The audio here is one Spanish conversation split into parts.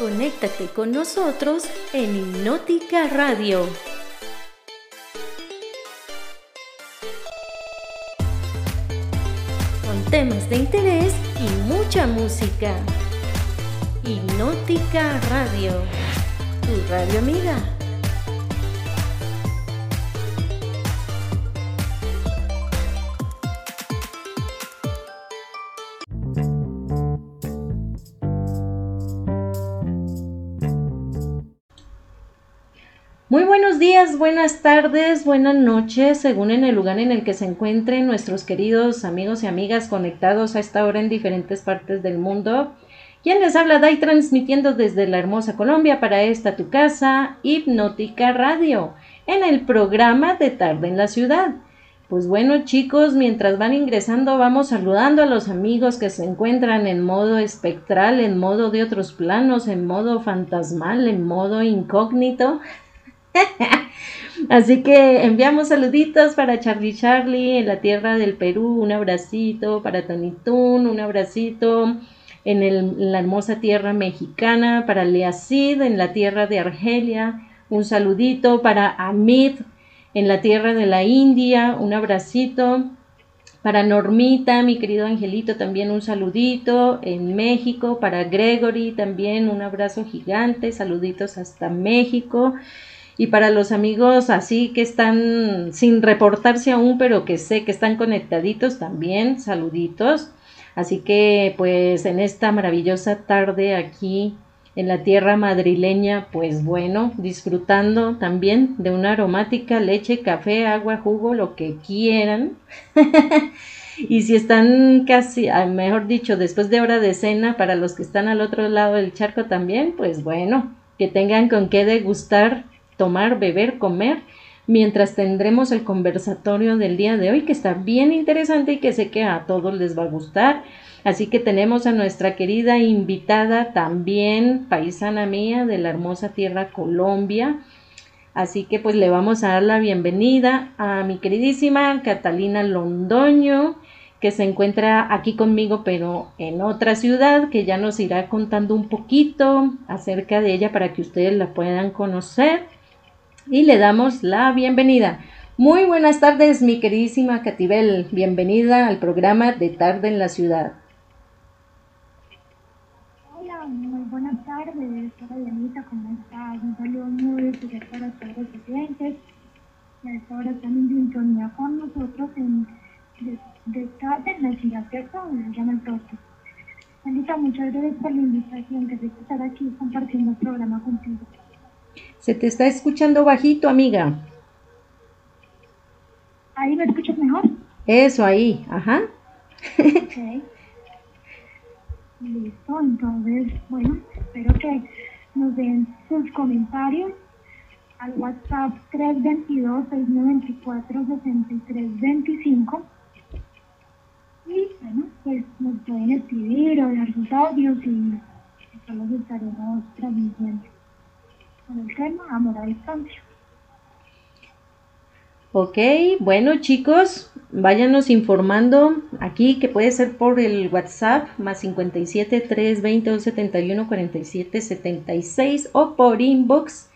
Conéctate con nosotros en Hipnótica Radio. Con temas de interés y mucha música. Hipnótica Radio. Tu radio amiga. Buenas tardes, buenas noches, según en el lugar en el que se encuentren nuestros queridos amigos y amigas conectados a esta hora en diferentes partes del mundo. Quien les habla Dai transmitiendo desde la hermosa Colombia para esta tu casa, Hipnótica Radio, en el programa de Tarde en la Ciudad. Pues bueno chicos, mientras van ingresando vamos saludando a los amigos que se encuentran en modo espectral, en modo de otros planos, en modo fantasmal, en modo incógnito. Así que enviamos saluditos para Charlie Charlie en la tierra del Perú, un abracito para Tonitún, un abracito en, la hermosa tierra mexicana, para Leacid en la tierra de Argelia, un saludito para Amit en la tierra de la India, un abracito. Para Normita, mi querido Angelito, también un saludito en México. Para Gregory, también un abrazo gigante. Saluditos hasta México. Y para los amigos así que están sin reportarse aún, pero que sé que están conectaditos también, saluditos. Así que pues en esta maravillosa tarde aquí en la tierra madrileña, pues bueno, disfrutando también de una aromática leche, café, agua, jugo, lo que quieran. y si están casi, ah, mejor dicho, después de hora de cena, para los que están al otro lado del charco también, pues bueno, que tengan con qué degustar tomar, beber, comer, mientras tendremos el conversatorio del día de hoy que está bien interesante y que sé que a todos les va a gustar. Así que tenemos a nuestra querida invitada también, paisana mía de la hermosa tierra Colombia. Así que pues le vamos a dar la bienvenida a mi queridísima Catalina Londoño, que se encuentra aquí conmigo, pero en otra ciudad, que ya nos irá contando un poquito acerca de ella para que ustedes la puedan conocer y le damos la bienvenida. Muy buenas tardes, mi queridísima Catibel. Bienvenida al programa de Tarde en la Ciudad. Hola, muy buenas tardes. Hola, Dianita, ¿cómo estás? Un saludo muy especial para todos los clientes que esta hora están en sintonía con nosotros en de, Tarde en la Ciudad, ¿cierto? llama el toque. Anita, muchas gracias por la invitación, que estar aquí compartiendo el programa contigo. Se te está escuchando bajito, amiga. ¿Ahí me escuchas mejor? Eso, ahí, ajá. Ok. Listo, entonces, bueno, espero que nos den sus comentarios al WhatsApp 322-694-6325. Y bueno, pues nos pueden escribir o dar sus audios y los estaremos transmitiendo el tema Amor a Distancia. Ok, bueno chicos, váyanos informando aquí que puede ser por el WhatsApp más 57 320 71 47 76 o por inbox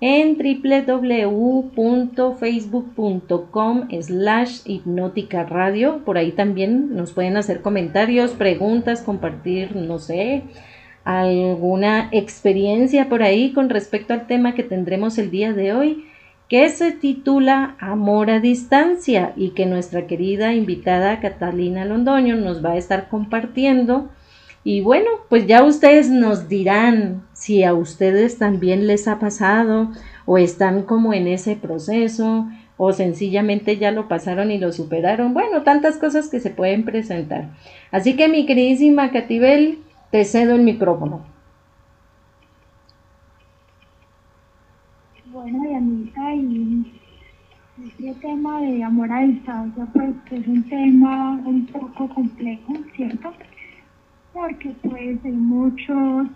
en www.facebook.com slash hipnótica radio. Por ahí también nos pueden hacer comentarios, preguntas, compartir, no sé, alguna experiencia por ahí con respecto al tema que tendremos el día de hoy, que se titula Amor a distancia y que nuestra querida invitada Catalina Londoño nos va a estar compartiendo. Y bueno, pues ya ustedes nos dirán si a ustedes también les ha pasado o están como en ese proceso o sencillamente ya lo pasaron y lo superaron. Bueno, tantas cosas que se pueden presentar. Así que mi queridísima Catibel, te cedo el micrófono. Bueno, Dianita, y este tema de amor a distancia, pues es un tema un poco complejo, ¿cierto? Porque pues hay muchos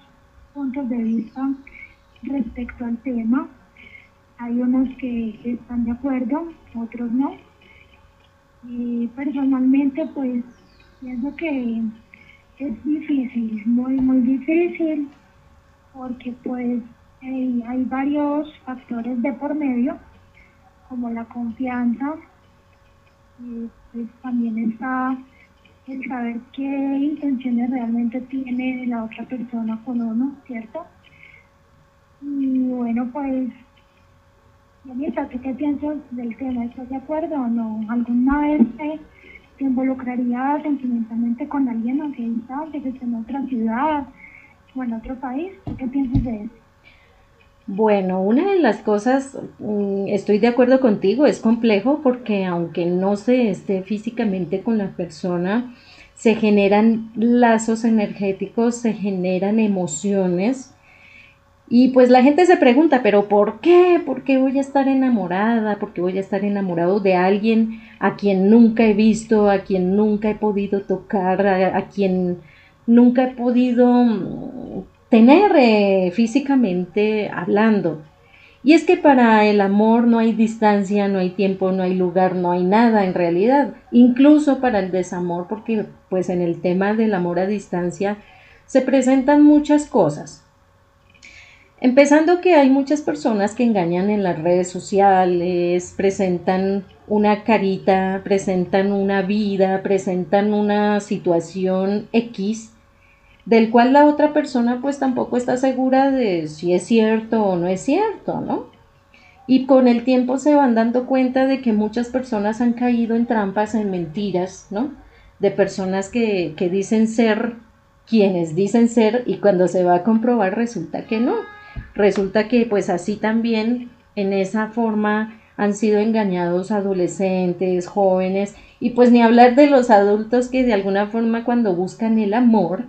puntos de vista respecto al tema. Hay unos que están de acuerdo, otros no. Y personalmente pues pienso que es difícil, muy, muy difícil, porque pues hay varios factores de por medio, como la confianza, y pues también está el saber qué intenciones realmente tiene la otra persona con uno, ¿cierto? Y bueno, pues, Janita, ¿tú qué piensas del tema? ¿Estás de acuerdo o no? ¿Alguna vez te involucraría sentimentalmente con alguien aunque en otra ciudad o en otro país? ¿Tú qué piensas de eso? Bueno, una de las cosas, mm, estoy de acuerdo contigo, es complejo porque aunque no se esté físicamente con la persona, se generan lazos energéticos, se generan emociones. Y pues la gente se pregunta, pero ¿por qué? ¿Por qué voy a estar enamorada? ¿Por qué voy a estar enamorado de alguien a quien nunca he visto, a quien nunca he podido tocar, a, quien nunca he podido mm, tener eh, físicamente hablando. Y es que para el amor no hay distancia, no hay tiempo, no hay lugar, no hay nada en realidad. Incluso para el desamor, porque pues en el tema del amor a distancia se presentan muchas cosas. Empezando que hay muchas personas que engañan en las redes sociales, presentan una carita, presentan una vida, presentan una situación X del cual la otra persona pues tampoco está segura de si es cierto o no es cierto, ¿no? Y con el tiempo se van dando cuenta de que muchas personas han caído en trampas, en mentiras, ¿no? De personas que, que dicen ser quienes dicen ser y cuando se va a comprobar resulta que no. Resulta que pues así también en esa forma han sido engañados adolescentes, jóvenes y pues ni hablar de los adultos que de alguna forma cuando buscan el amor,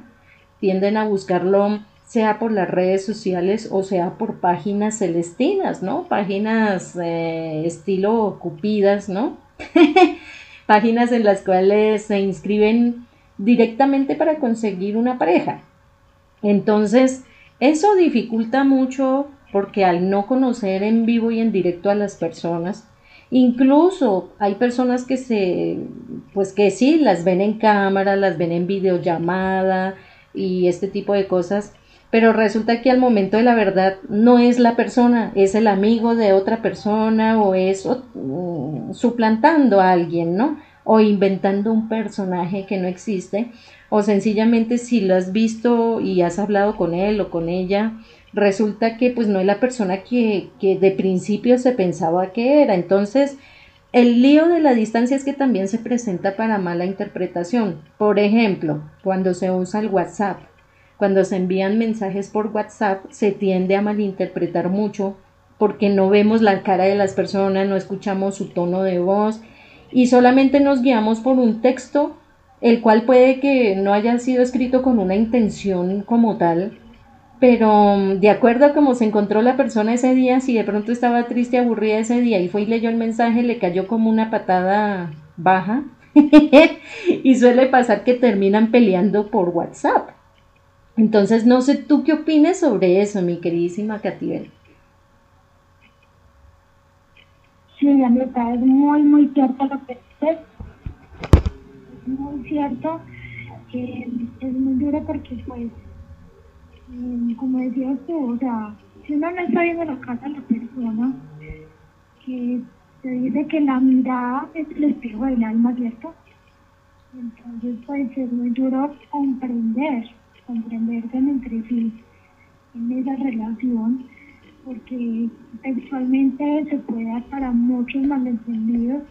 tienden a buscarlo sea por las redes sociales o sea por páginas celestinas, ¿no? Páginas eh, estilo cupidas, ¿no? páginas en las cuales se inscriben directamente para conseguir una pareja. Entonces, eso dificulta mucho porque al no conocer en vivo y en directo a las personas, incluso hay personas que se, pues que sí, las ven en cámara, las ven en videollamada, y este tipo de cosas, pero resulta que al momento de la verdad no es la persona, es el amigo de otra persona o es suplantando a alguien, ¿no? O inventando un personaje que no existe, o sencillamente si lo has visto y has hablado con él o con ella, resulta que pues no es la persona que, que de principio se pensaba que era. Entonces, el lío de la distancia es que también se presenta para mala interpretación. Por ejemplo, cuando se usa el WhatsApp, cuando se envían mensajes por WhatsApp, se tiende a malinterpretar mucho porque no vemos la cara de las personas, no escuchamos su tono de voz y solamente nos guiamos por un texto, el cual puede que no haya sido escrito con una intención como tal, pero mm, de acuerdo a cómo se encontró la persona ese día, si de pronto estaba triste, aburrida ese día y fue y leyó el mensaje, le cayó como una patada baja. y suele pasar que terminan peleando por WhatsApp. Entonces, no sé tú qué opines sobre eso, mi queridísima Catibel. Sí, Anita, es muy, muy cierto lo que dices. Es muy cierto es muy duro porque, pues, Mm, como decías tú, o sea, si uno no está viendo la casa de la persona, que te dice que la mirada es el espejo del alma, ¿cierto? Entonces puede ser muy duro comprender, comprenderse entre sí en esa relación, porque sexualmente se puede dar para muchos malentendidos.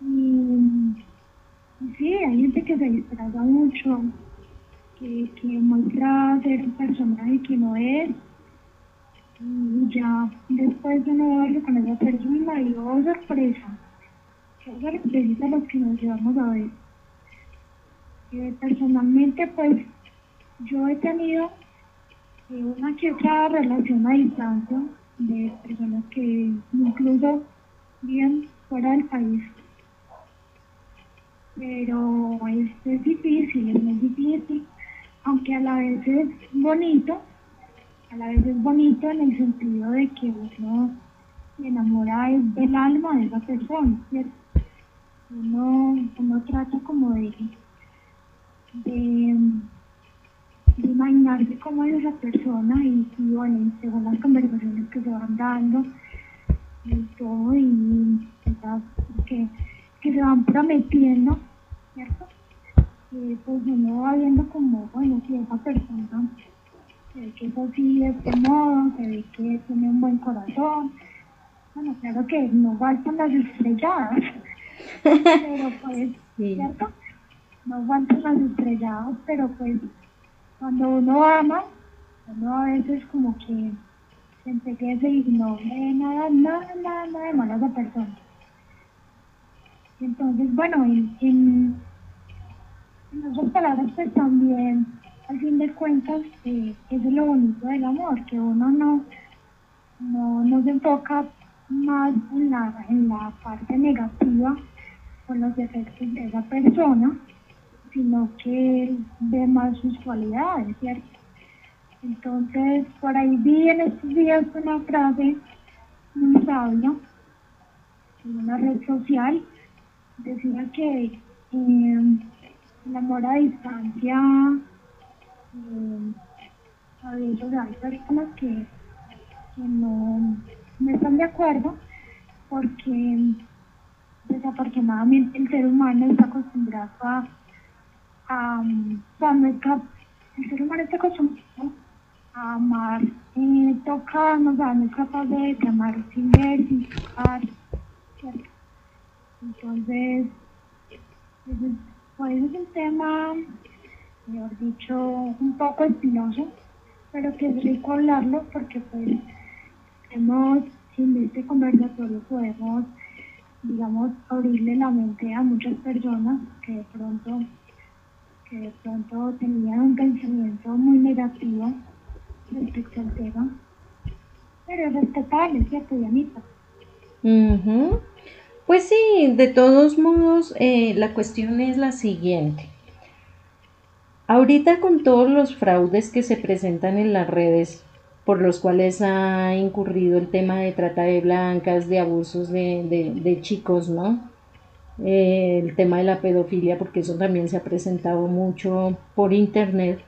Y, sí, hay gente que se disfraza mucho que, muestra ser un personaje que no es. Y ya después de no verlo con esa persona, y oh sorpresa, qué sorpresa los que nos llevamos a ver. Eh, personalmente, pues yo he tenido una que otra relación a distancia de personas que incluso viven fuera del país. Pero es, es difícil, es muy difícil aunque a la vez es bonito, a la vez es bonito en el sentido de que uno se enamora del alma de esa persona, ¿cierto? Uno, uno trata como de, de informarse cómo es esa persona y, bueno, según las conversaciones que se van dando y todo, y que, que se van prometiendo, ¿cierto? Eh, pues uno va viendo como, bueno, si esa persona se ve que es así de este modo, se ve que tiene un buen corazón. Bueno, claro que no faltan las estrelladas, pero pues, ¿cierto? No faltan las estrelladas, pero pues cuando uno ama, uno a veces como que se empieza y no ve nada, nada, nada, nada de malo a esa persona. Entonces, bueno, en, en, en otras palabras, pues también, al fin de cuentas, eh, es lo bonito del amor, que uno no, no, no se enfoca más en la, en la parte negativa con los defectos de esa persona, sino que ve más sus cualidades, ¿cierto? Entonces, por ahí vi en estos días una frase muy sabia en una red social, decía que eh, el amor a distancia, eh, a veces hay personas que, que no, no están de acuerdo porque desafortunadamente el ser humano está acostumbrado a um, el ser humano está acostumbrado a amar eh, tocar, sea, no es capaz de, amar sin ver, sin tocar, ¿cierto? Entonces, pues es un tema, mejor dicho, un poco espinoso, pero que es rico hablarlo porque pues hemos, en este conversatorio podemos, digamos, abrirle la mente a muchas personas que de pronto de pronto tenían un pensamiento muy negativo respecto al tema, pero es respetable, ¿cierto, Dianita? Pues sí, de todos modos, eh, la cuestión es la siguiente. Ahorita con todos los fraudes que se presentan en las redes, por los cuales ha incurrido el tema de trata de blancas, de abusos de, de chicos, ¿no? Eh, el tema de la pedofilia, porque eso también se ha presentado mucho por internet.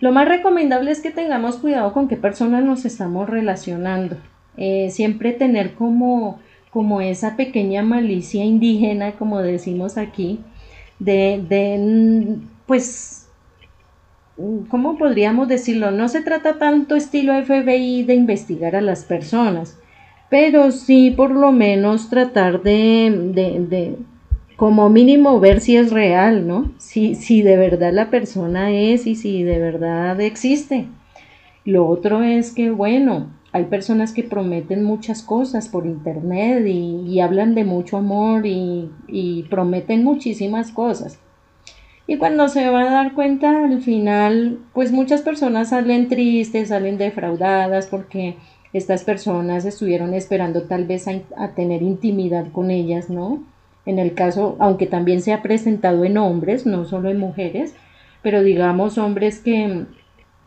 Lo más recomendable es que tengamos cuidado con qué personas nos estamos relacionando. Eh, siempre tener como, como esa pequeña malicia indígena, como decimos aquí, de, de, pues, ¿cómo podríamos decirlo? No se trata tanto estilo FBI de investigar a las personas, pero sí por lo menos tratar de, de, de como mínimo ver si es real, ¿no? Si, si de verdad la persona es y si de verdad existe. Lo otro es que, bueno, hay personas que prometen muchas cosas por internet y, hablan de mucho amor y, y, prometen muchísimas cosas. Y cuando se va a dar cuenta, al final, pues muchas personas salen tristes, salen defraudadas porque estas personas estuvieron esperando tal vez a, tener intimidad con ellas, ¿no? En el caso, aunque también se ha presentado en hombres, no solo en mujeres, pero digamos hombres que,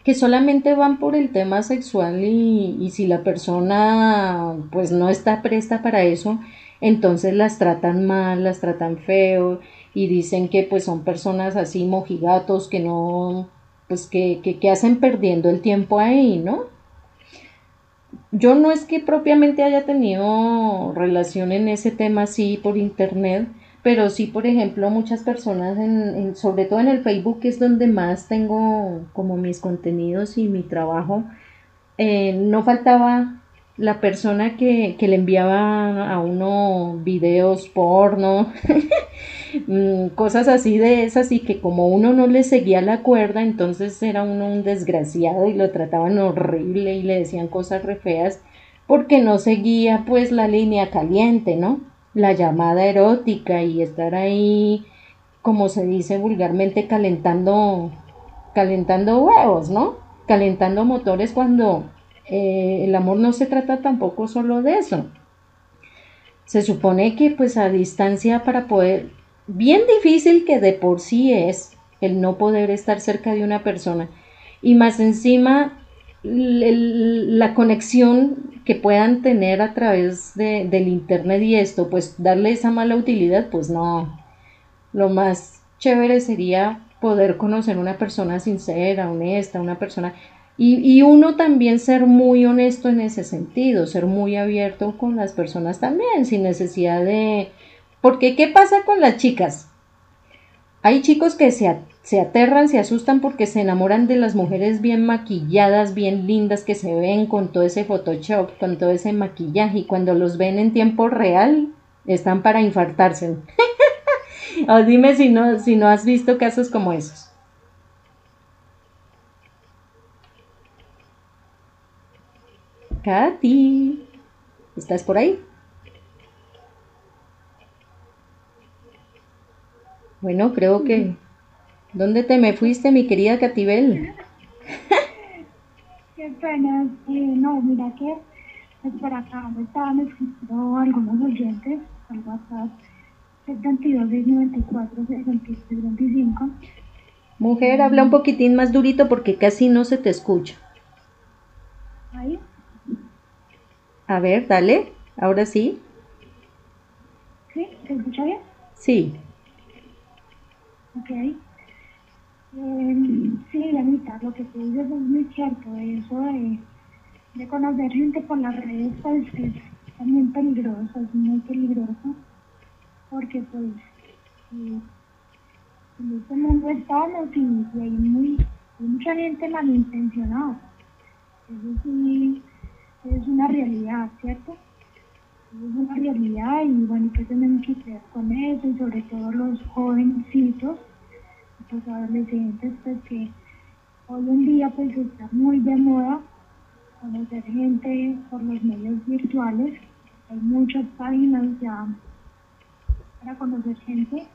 que solamente van por el tema sexual y, si la persona pues no está presta para eso, entonces las tratan mal, las tratan feo y dicen que pues son personas así mojigatos que no, pues que, que, que hacen perdiendo el tiempo ahí, ¿no? Yo no es que propiamente haya tenido relación en ese tema así por internet, pero sí, por ejemplo, muchas personas, en, sobre todo en el Facebook, que es donde más tengo como mis contenidos y mi trabajo, eh, no faltaba la persona que, que, le enviaba a uno videos porno, mm, cosas así de esas y que como uno no le seguía la cuerda, entonces era uno un desgraciado y lo trataban horrible y le decían cosas re feas porque no seguía pues la línea caliente, ¿no? La llamada erótica y estar ahí, como se dice vulgarmente, calentando, calentando huevos, ¿no? Calentando motores cuando eh, el amor no se trata tampoco solo de eso. Se supone que pues a distancia para poder, bien difícil que de por sí es el no poder estar cerca de una persona y más encima la conexión que puedan tener a través de, del internet y esto, pues darle esa mala utilidad, pues no. Lo más chévere sería poder conocer una persona sincera, honesta, una persona... Y, y, uno también ser muy honesto en ese sentido, ser muy abierto con las personas también, sin necesidad de... Porque, ¿qué pasa con las chicas? Hay chicos que se, se aterran, se asustan porque se enamoran de las mujeres bien maquilladas, bien lindas, que se ven con todo ese Photoshop, con todo ese maquillaje, y cuando los ven en tiempo real, están para infartarse. o dime si no, si no has visto casos como esos. Katy, ¿estás por ahí? Bueno, creo que... ¿Dónde te me fuiste, mi querida Catibel? Qué pena. Eh, no, mira que es por acá me estaban escribiendo algunos oyentes al WhatsApp 72 94 66 25. Mujer, habla un poquitín más durito porque casi no se te escucha. ¿Ahí? A ver, dale, ahora sí. ¿Sí? ¿Se escucha bien? Sí. Ok. Eh, sí, Anita, lo que tú dices es muy cierto. Eso de, de conocer gente por las redes pues, es también peligroso, es muy peligroso. Porque, pues, eh, en este mundo estamos y, hay, muy, hay mucha gente malintencionada. Eso sí es una realidad, ¿cierto? Es una realidad y bueno, que tenemos que hacer con eso y sobre todo los jovencitos los adolescentes, pues que hoy en día pues está muy de moda conocer gente por los medios virtuales. Hay muchas páginas ya para conocer gente.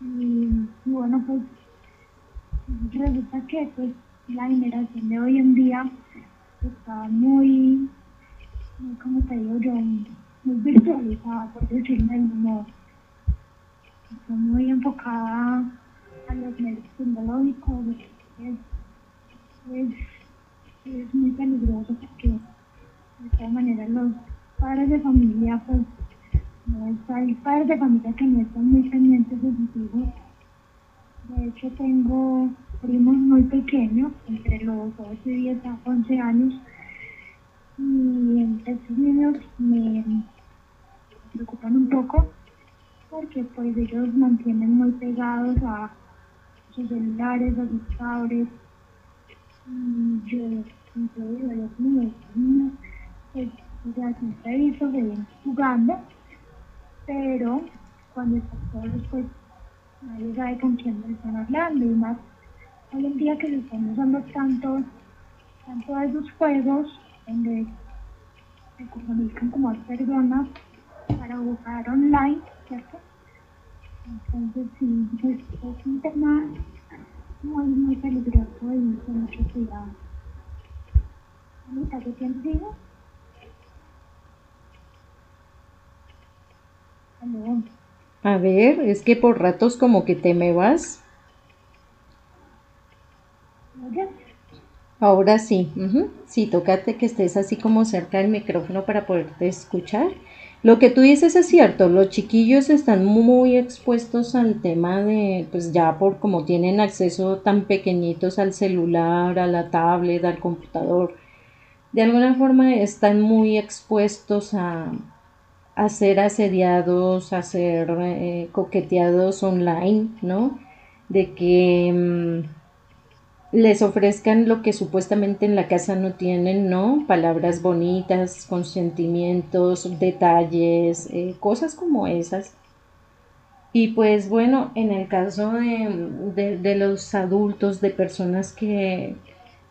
Y, bueno, pues resulta que pues la generación de hoy en día está muy, muy como te digo yo, muy virtualizada, por decirlo de algún modo. Está muy enfocada a los medios tecnológicos es, es, es, muy peligroso porque de todas maneras los padres de familia pues no hay padres de familia que no están muy pendientes de sus hijos de hecho tengo primos muy pequeños entre los 8 y 10 a 11 años y estos niños me preocupan un poco porque pues ellos mantienen muy pegados a sus celulares, a sus tablets. Y yo, incluido los niños, niños, pues, o sea, siempre he jugando, pero cuando están solos, pues nadie sabe con quién están hablando y más hoy en día que se están usando tantos, tanto esos juegos donde se comunican como personas para jugar online, ¿cierto? Entonces, sí, es, es un tema muy, muy peligroso y con mucho cuidado. Anita, ¿qué. A ver, es que por ratos como que te me vas. Ahora sí, uh sí, tócate que estés así como cerca del micrófono para poderte escuchar. Lo que tú dices es cierto, los chiquillos están muy expuestos al tema de, pues ya por como tienen acceso tan pequeñitos al celular, a la tablet, al computador, de alguna forma están muy expuestos a, ser asediados, a ser eh, coqueteados online, ¿no? De que mm, les ofrezcan lo que supuestamente en la casa no tienen, ¿no? Palabras bonitas, consentimientos, detalles, eh, cosas como esas. Y pues bueno, en el caso de, de, los adultos, de personas que,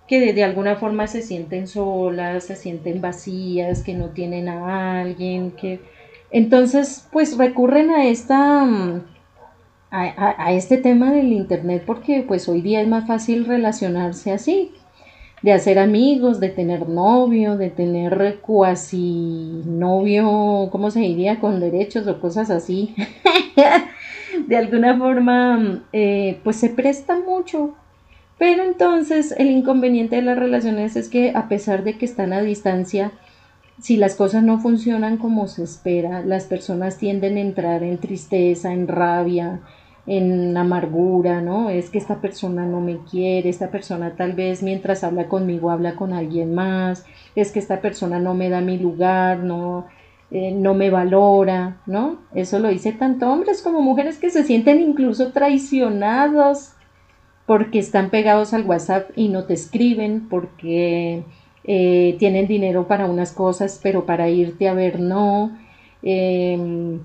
que de, alguna forma se sienten solas, se sienten vacías, que no tienen a alguien, que entonces pues recurren a esta a, este tema del internet porque pues hoy día es más fácil relacionarse así, de hacer amigos, de tener novio, de tener cuasi novio, ¿cómo se diría? Con derechos o cosas así. de alguna forma, eh, pues se presta mucho. Pero entonces el inconveniente de las relaciones es que a pesar de que están a distancia, si las cosas no funcionan como se espera, las personas tienden a entrar en tristeza, en rabia, en amargura, ¿no? Es que esta persona no me quiere, esta persona tal vez mientras habla conmigo habla con alguien más, es que esta persona no me da mi lugar, no, eh, no me valora, ¿no? Eso lo dice tanto hombres como mujeres que se sienten incluso traicionados porque están pegados al WhatsApp y no te escriben, porque eh, tienen dinero para unas cosas, pero para irte a ver no. Em,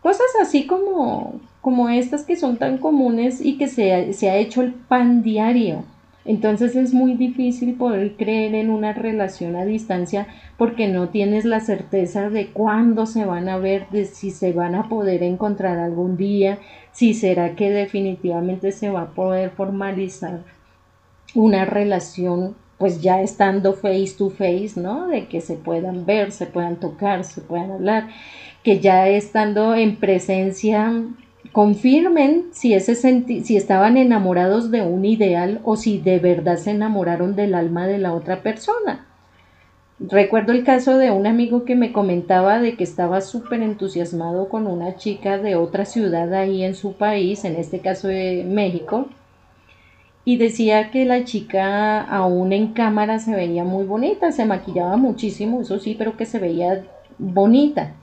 cosas así como, como estas que son tan comunes y que se, se ha hecho el pan diario. Entonces es muy difícil poder creer en una relación a distancia porque no tienes la certeza de cuándo se van a ver, de si se van a poder encontrar algún día, si será que definitivamente se va a poder formalizar una relación pues ya estando face to face, ¿no? De que se puedan ver, se puedan tocar, se puedan hablar, que ya estando en presencia confirmen si, ese si estaban enamorados de un ideal o si de verdad se enamoraron del alma de la otra persona. Recuerdo el caso de un amigo que me comentaba de que estaba súper entusiasmado con una chica de otra ciudad ahí en su país, en este caso de México, y decía que la chica aún en cámara se veía muy bonita, se maquillaba muchísimo, eso sí, pero que se veía bonita.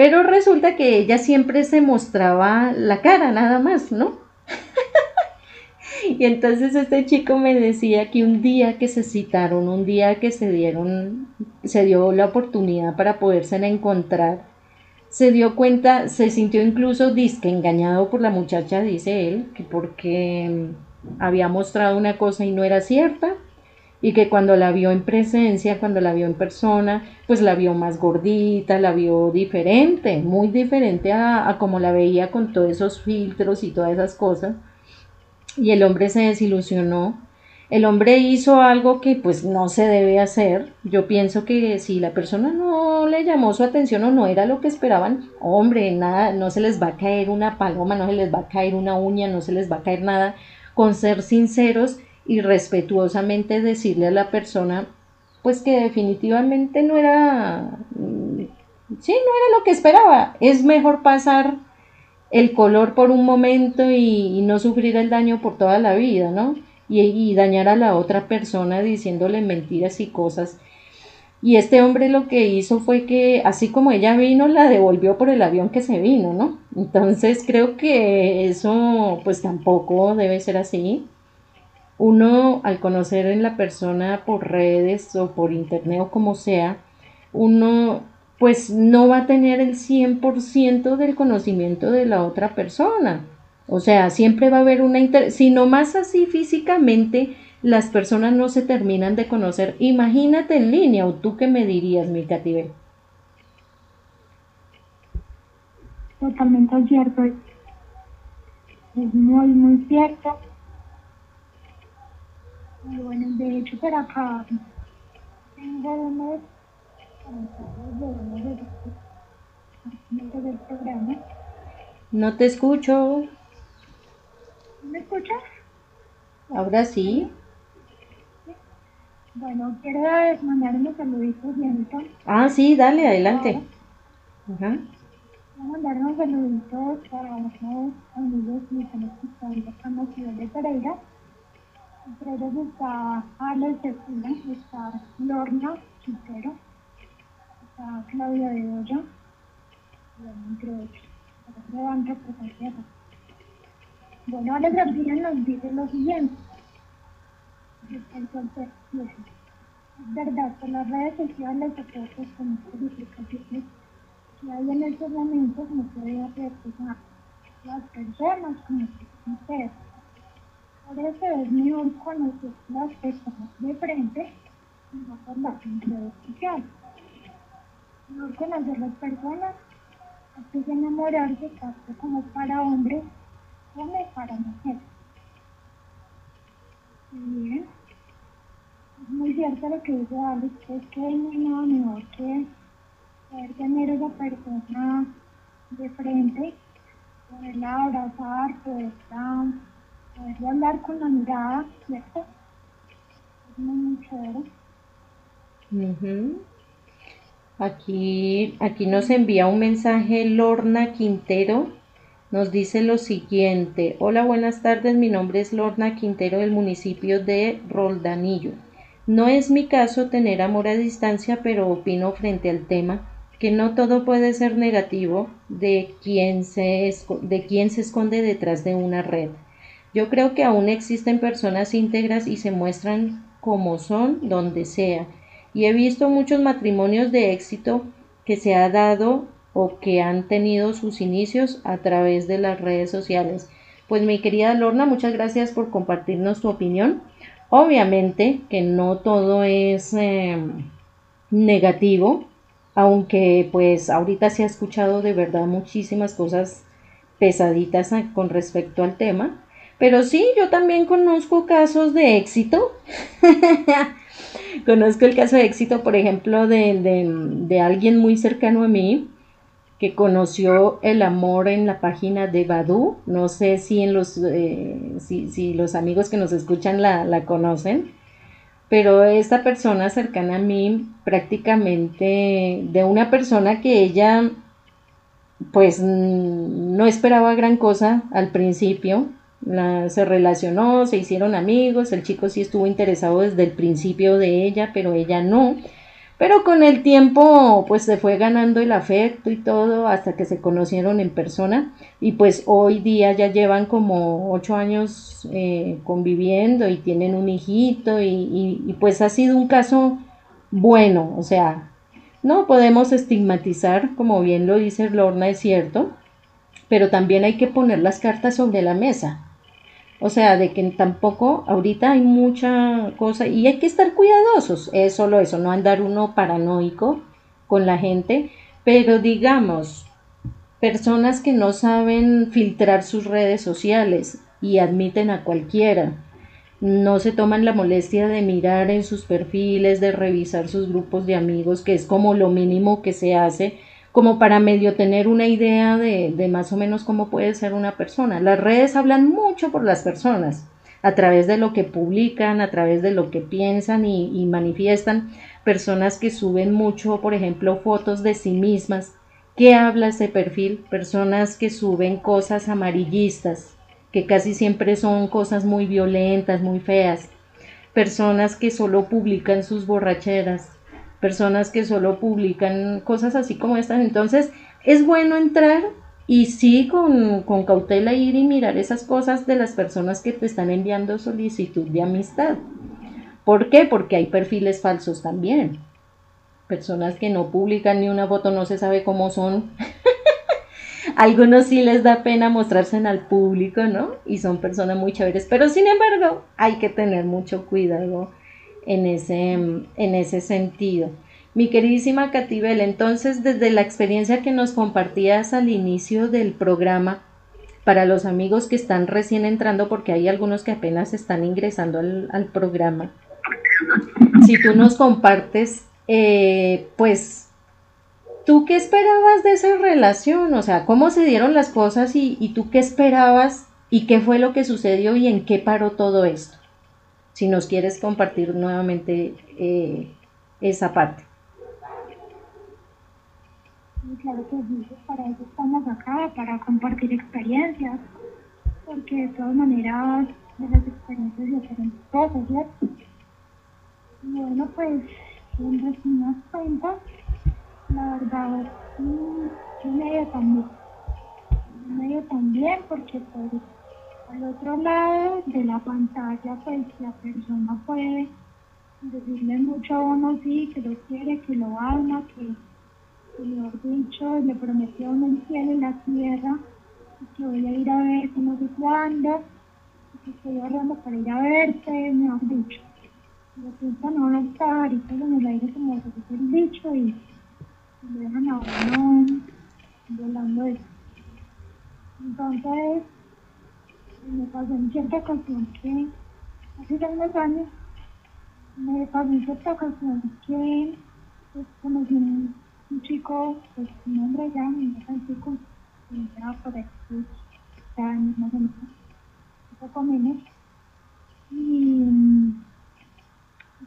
Pero resulta que ella siempre se mostraba la cara, nada más, ¿no? y entonces este chico me decía que un día que se citaron, un día que se dieron, se dio la oportunidad para poderse encontrar, se dio cuenta, se sintió incluso disque engañado por la muchacha, dice él, que porque había mostrado una cosa y no era cierta, y que cuando la vio en presencia, cuando la vio en persona, pues la vio más gordita, la vio diferente, muy diferente a, a como la veía con todos esos filtros y todas esas cosas. Y el hombre se desilusionó. El hombre hizo algo que pues no se debe hacer. Yo pienso que si la persona no le llamó su atención o no era lo que esperaban, hombre, nada, no se les va a caer una paloma, no se les va a caer una uña, no se les va a caer nada. Con ser sinceros y respetuosamente decirle a la persona pues que definitivamente no era mm, sí, no era lo que esperaba. Es mejor pasar el color por un momento y, no sufrir el daño por toda la vida, ¿no? Y, y, dañar a la otra persona diciéndole mentiras y cosas. Y este hombre lo que hizo fue que, así como ella vino, la devolvió por el avión que se vino, ¿no? Entonces creo que eso, pues tampoco debe ser así uno al conocer en la persona por redes o por internet o como sea, uno pues no va a tener el 100% del conocimiento de la otra persona. O sea, siempre va a haber una inter si no más así físicamente las personas no se terminan de conocer. Imagínate en línea, o tú qué me dirías, mi Catibel. Totalmente cierto. Es muy, muy cierto bueno, de hecho, por acá tengo unos del programa. No te escucho. ¿Me escuchas? Ahora sí. Bueno, quiero mandar unos saluditos, Dianita. Ah, sí, dale, adelante. Ajá. Quiero mandar unos saluditos para los amigos que están escuchando en la ciudad de Pereira entre ellos está Alex Cecina, está Lorna Quintero, está Claudia de Olla, entre otros. van. Bueno, Alex García nos dice lo siguiente. Entonces, es verdad, por las redes sociales puede con estas explicaciones que hay en estos momentos no puede a las personas como ustedes por eso es mejor conocer las personas de frente y no por la redes sociales. Mejor conocer las personas antes de enamorarse tanto como para hombres como para mujeres. Bien. Es muy cierto lo que dice Alex, es que no hay nada mejor que poder tener a esa persona de frente, poderla abrazar, poderla Podría hablar con la mirada, ¿cierto? Es. Aquí, aquí nos envía un mensaje Lorna Quintero. nos dice lo siguiente. Hola, buenas tardes. Mi nombre es Lorna Quintero del municipio de Roldanillo. No es mi caso tener amor a distancia, pero opino frente al tema que no todo puede ser negativo de quien se, de quien se esconde detrás de una red. Yo creo que aún existen personas íntegras y se muestran como son donde sea. Y he visto muchos matrimonios de éxito que se ha dado o que han tenido sus inicios a través de las redes sociales. Pues mi querida Lorna, muchas gracias por compartirnos tu opinión. Obviamente que no todo es em, negativo, aunque pues ahorita se ha escuchado de verdad muchísimas cosas pesaditas con respecto al tema. Pero sí, yo también conozco casos de éxito. conozco el caso de éxito, por ejemplo, de, de alguien muy cercano a mí, que conoció el amor en la página de Badu. No sé si, en los, eh, si, los amigos que nos escuchan la, la, conocen, pero esta persona cercana a mí, prácticamente de una persona que ella pues no esperaba gran cosa al principio, se relacionó, se hicieron amigos, el chico sí estuvo interesado desde el principio de ella, pero ella no. Pero con el tiempo, pues se fue ganando el afecto y todo hasta que se conocieron en persona. Y pues hoy día ya llevan como ocho años eh, conviviendo y tienen un hijito y, y pues ha sido un caso bueno. O sea, no podemos estigmatizar, como bien lo dice Lorna, es cierto, pero también hay que poner las cartas sobre la mesa. O sea, de que tampoco ahorita hay mucha cosa y hay que estar cuidadosos, es solo eso, no andar uno paranoico con la gente, pero digamos, personas que no saben filtrar sus redes sociales y admiten a cualquiera, no se toman la molestia de mirar en sus perfiles, de revisar sus grupos de amigos, que es como lo mínimo que se hace como para medio tener una idea de, de, más o menos cómo puede ser una persona. Las redes hablan mucho por las personas, a través de lo que publican, a través de lo que piensan y, y manifiestan. Personas que suben mucho, por ejemplo, fotos de sí mismas. ¿Qué habla ese perfil? Personas que suben cosas amarillistas, que casi siempre son cosas muy violentas, muy feas. Personas que solo publican sus borracheras, personas que solo publican cosas así como estas. Entonces, es bueno entrar y sí con, con, cautela ir y mirar esas cosas de las personas que te están enviando solicitud de amistad. ¿Por qué? Porque hay perfiles falsos también. Personas que no publican ni una foto, no se sabe cómo son. Algunos sí les da pena mostrarse al público, ¿no? Y son personas muy chéveres. Pero sin embargo, hay que tener mucho cuidado en ese, en ese sentido. Mi queridísima Catibel, entonces desde la experiencia que nos compartías al inicio del programa, para los amigos que están recién entrando, porque hay algunos que apenas están ingresando al, programa, si tú nos compartes, eh, pues, ¿tú qué esperabas de esa relación? O sea, ¿cómo se dieron las cosas y, y tú qué esperabas y qué fue lo que sucedió y en qué paró todo esto? Si nos quieres compartir nuevamente eh, esa parte. Claro que sí, para eso estamos acá, para compartir experiencias, porque de todas maneras de las experiencias hacen cosas, ¿cierto? Bueno, pues en resumidas cuentas, la verdad, yo medio también, medio también, porque pues al otro lado de la pantalla, pues la persona puede decirle mucho a uno, sí, que lo quiere, que lo ama, que, que mejor dicho, le prometió un el cielo y la tierra, que voy a ir a ver no sé cuándo, que estoy ahorrando para ir a verte, mejor dicho. Lo piensan no no está ahorita en el aire como se dice el dicho y, lo dejan a uno volando eso. Entonces, me pasó en cierta ocasión que, hace ya unos años, me pasó en cierta ocasión que pues, conocí un, un chico, pues un hombre ya, un chico, que era por aquí, años más o menos, un poco menos, y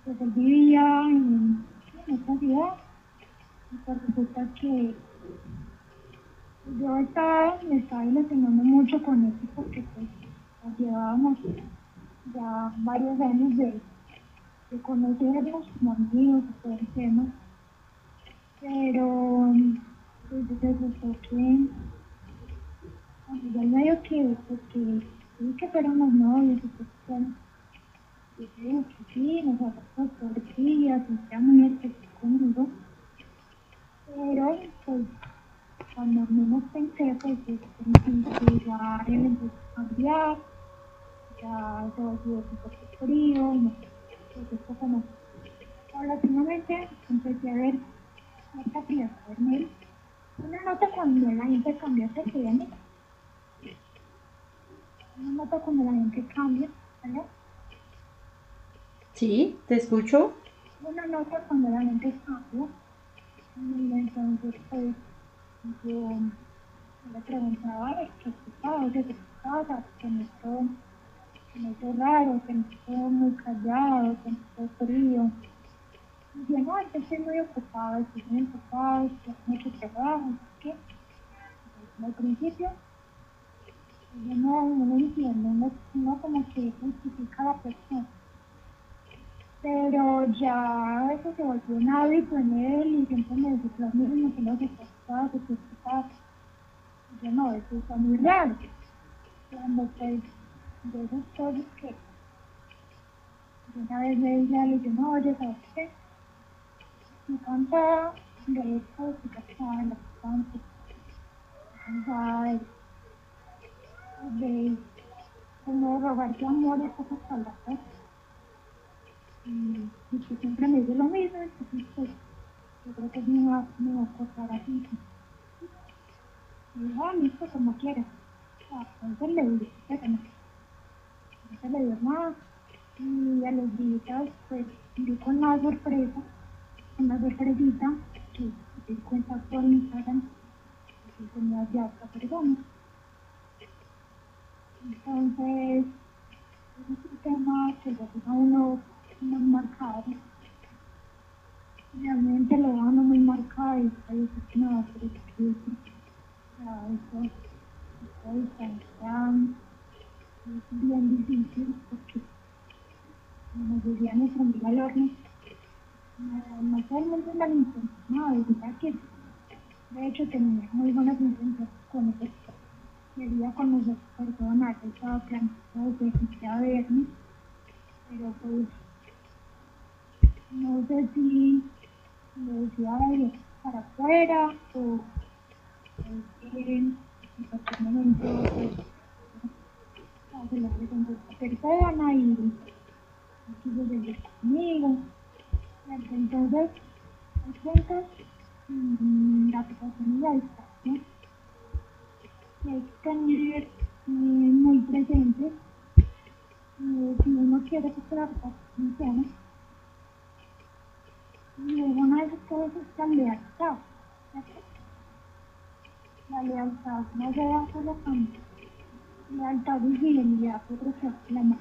pues él vivía en, en esta ciudad, y por resulta que yo estaba, me estaba ilusionando mucho con eso porque pues llevábamos ya varios años de, de conocernos como amigos todo el tema. Pero pues resultó que ya medio que, porque sí que fuéramos novios y pues bueno, yo creo que sí, nos hablamos por días, y muy especial conmigo. Pero pues cuando menos pensé, pues es como que ya él empezó a cambiar, ya se volvió un poco frío, no sé, pues esto como paulatinamente empecé a ver esta frialdad en. Una nota cuando la gente cambia se tiene. Una nota cuando la gente cambia, ¿vale? Sí, te escucho. Una nota cuando la gente cambia. Y entonces, pues, yo le preguntaba qué pasaba, qué pasaba, que me me hizo raro, me hizo muy callado, me hizo frío. Y yo, no, es que muy ocupado, estoy muy ocupado, mucho trabajo, ¿qué? Al principio, yo no, no entiendo, no, no como que justifica la persona pero ya eso se volvió un hábito en él y siempre me decía lo mismo, que no se pasaba, que se pasaba. Yo no, eso está muy raro. Cuando pues de esas cosas que una vez me dije a no, oye, ¿sabes qué? Me de esto, estoy cansada de la distancia, cansada de, de como rogarte amor palabras y, que siempre me dice lo mismo, pues yo creo que es así. Y ah, como quieras. Entonces le dije, le dio más. Y a los días, pues, vi con una sorpresa, una sorpresita, que di cuenta por Instagram, que tenía ya otra persona. Entonces, es un tema que lo deja uno muy marcado. Realmente lo ando muy marcado y estoy no, pero es que eso, esta distancia es bien difícil porque como decía nuestra amiga Lorne, no solamente malintencionado, diría que de hecho tenía muy buenas intenciones con eso. Quería conocer personas, estaba planificado que a verme, pero pues no sé si lo decía para afuera o que en cualquier momento se lo presentó esta persona y quiso venir conmigo. Entonces, entonces la situación es la distancia. Y hay que tener muy presente si uno quiere que la relación funcione y una de esas cosas es la lealtad. La lealtad no se da solo con lealtad y fidelidad, creo que es la más.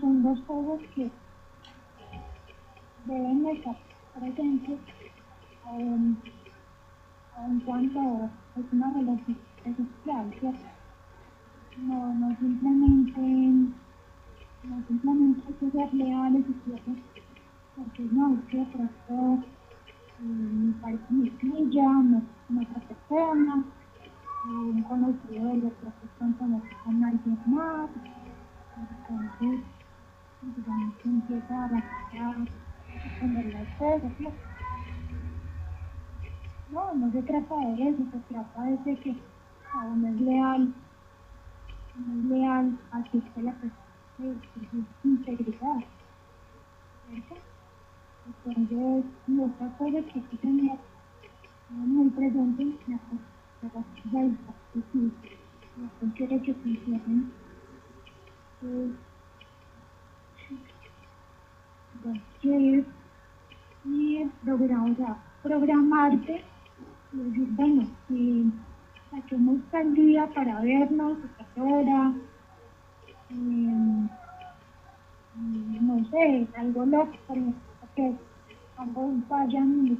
Son dos cosas que deben estar presentes en, en cuanto es una relación social, ¿cierto? No, no simplemente, no simplemente hay que ser leales y ciertos porque no, es que de pronto me parece mi no con otra persona, un conocido de los profesores con alguien más, entonces digamos que empieza a rascar, a poner las cosas, ¿no? No, se trata de eso, se trata de que a uno es leal, uno es leal a que la persona su integridad, ¿cierto? Entonces, otra cosa que hay que tener muy presente es la capacidad Entonces, y programar, o sea, programarte y decir, bueno, si saquemos tal día para vernos, a hora, eh, no sé, algo loco, por ejemplo que ambos vayan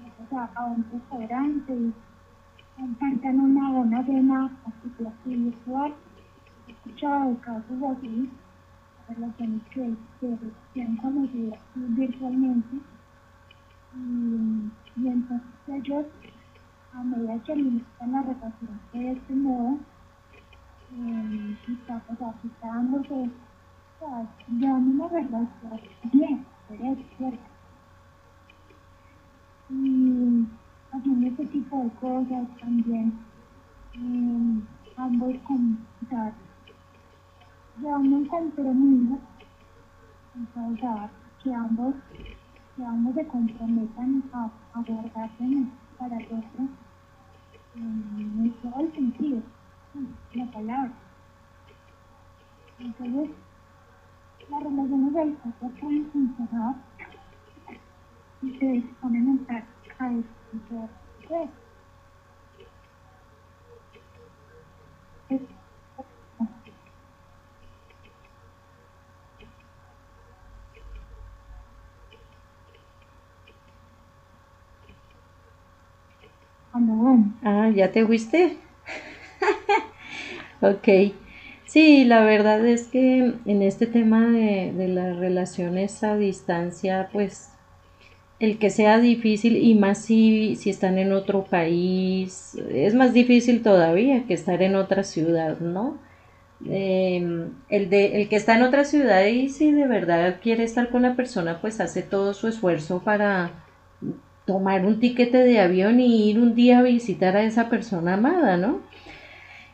a un restaurante buena cena así virtual. He escuchado casos así, relaciones que, se han conocido virtualmente. Y, y entonces ellos, a medida que administran la relación de este modo, eh, está, o sea, está dándose, o sea, ya una relación bien, cierto. Y haciendo este tipo de cosas también, eh, ambos con, o sea, llevando un o sea, que ambos, que ambos se comprometan a, a guardarse para el otro, en todo el sentido, la palabra. Entonces, las relaciones de distancia pueden funcionar y se disponen en práctica Ah, ¿ya te fuiste? ok. Sí, la verdad es que en este tema de, de las relaciones a distancia, pues el que sea difícil y más si, si están en otro país, es más difícil todavía que estar en otra ciudad, ¿no? Em, el, de, el que está en otra ciudad y si de verdad quiere estar con la persona, pues hace todo su esfuerzo para tomar un tiquete de avión y ir un día a visitar a esa persona amada, ¿no?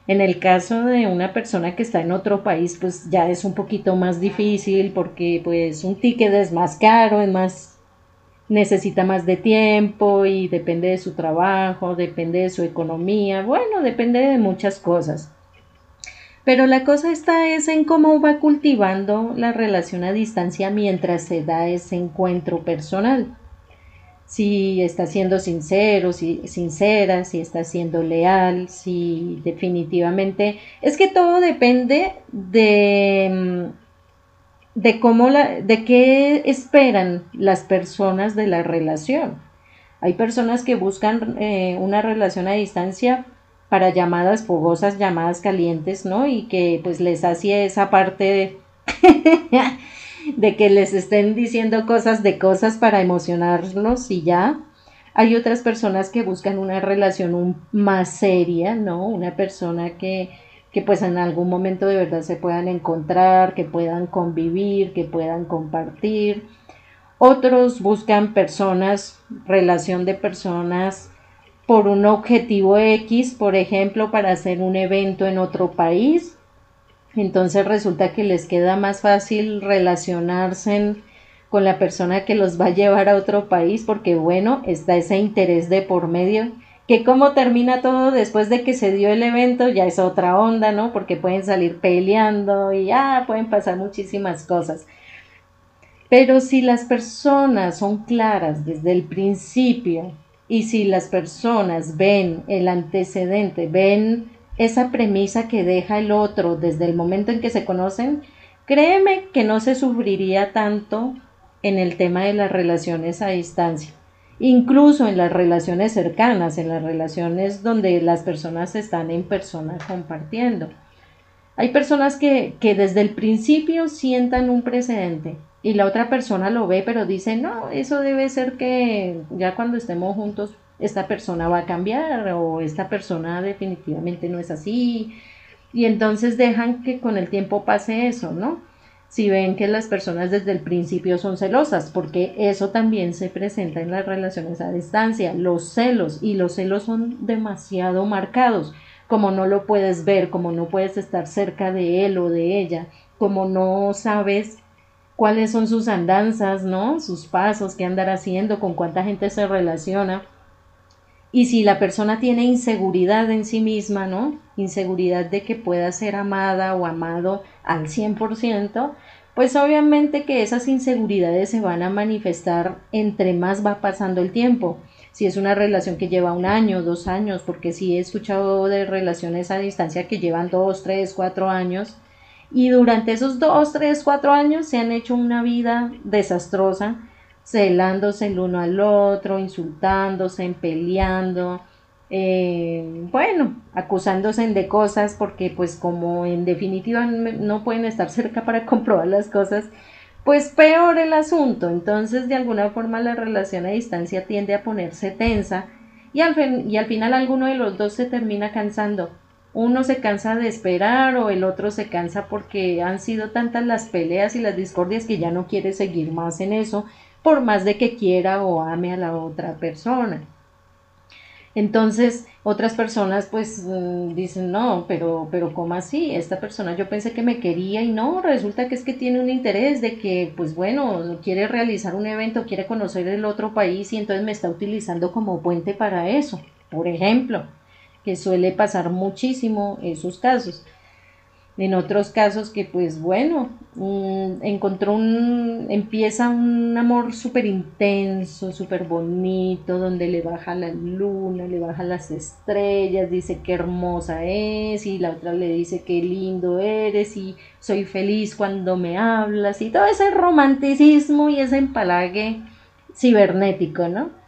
En el caso de una persona que está en otro país, pues ya es un poquito más difícil porque pues un ticket es más caro, es más necesita más de tiempo y depende de su trabajo, depende de su economía, bueno, depende de muchas cosas. Pero la cosa está es en cómo va cultivando la relación a distancia mientras se da ese encuentro personal. Si está siendo sincero, si sincera, si está siendo leal, si definitivamente es que todo depende de de cómo la, de qué esperan las personas de la relación. Hay personas que buscan eh, una relación a distancia para llamadas fogosas, llamadas calientes, ¿no? Y que pues les hacía esa parte de, que les estén diciendo cosas de cosas para emocionarlos y ya. Hay otras personas que buscan una relación más seria, ¿no? Una persona que, que pues en algún momento de verdad se puedan encontrar, que puedan convivir, que puedan compartir. Otros buscan personas, relación de personas por un objetivo X, por ejemplo, para hacer un evento en otro país. Entonces resulta que les queda más fácil relacionarse con la persona que los va a llevar a otro país porque bueno, está ese interés de por medio que cómo termina todo después de que se dio el evento ya es otra onda, ¿no? Porque pueden salir peleando y ah, pueden pasar muchísimas cosas. Pero si las personas son claras desde el principio y si las personas ven el antecedente, ven esa premisa que deja el otro desde el momento en que se conocen, créeme que no se sufriría tanto en el tema de las relaciones a distancia incluso en las relaciones cercanas, en las relaciones donde las personas están en persona compartiendo. Hay personas que, que desde el principio sientan un precedente y la otra persona lo ve, pero dice, no, eso debe ser que ya cuando estemos juntos esta persona va a cambiar o esta persona definitivamente no es así. Y entonces dejan que con el tiempo pase eso, ¿no? Si ven que las personas desde el principio son celosas, porque eso también se presenta en las relaciones a distancia, los celos, y los celos son demasiado marcados, como no lo puedes ver, como no puedes estar cerca de él o de ella, como no sabes cuáles son sus andanzas, ¿no? Sus pasos, qué andar haciendo, con cuánta gente se relaciona. Y si la persona tiene inseguridad en sí misma, ¿no? Inseguridad de que pueda ser amada o amado al 100%, pues obviamente que esas inseguridades se van a manifestar entre más va pasando el tiempo. Si es una relación que lleva un año, dos años, porque sí he escuchado de relaciones a distancia que llevan dos, tres, cuatro años, y durante esos dos, tres, cuatro años se han hecho una vida desastrosa, celándose el uno al otro, insultándose, peleando, eh, bueno, acusándose de cosas porque pues como en definitiva no pueden estar cerca para comprobar las cosas, pues peor el asunto. Entonces de alguna forma la relación a distancia tiende a ponerse tensa y al, y al final alguno de los dos se termina cansando. Uno se cansa de esperar o el otro se cansa porque han sido tantas las peleas y las discordias que ya no quiere seguir más en eso, por más de que quiera o ame a la otra persona. Entonces, otras personas pues mm, dicen, no, pero, pero ¿cómo así? Esta persona yo pensé que me quería y no, resulta que es que tiene un interés de que, pues bueno, quiere realizar un evento, quiere conocer el otro país y entonces me está utilizando como puente para eso, por ejemplo, que suele pasar muchísimo esos casos. En otros casos que pues bueno, mm, encontró un, empieza un amor súper intenso, súper bonito, donde le baja la luna, le baja las estrellas, dice qué hermosa es y la otra le dice qué lindo eres y soy feliz cuando me hablas y todo ese romanticismo y ese empalague cibernético, ¿no?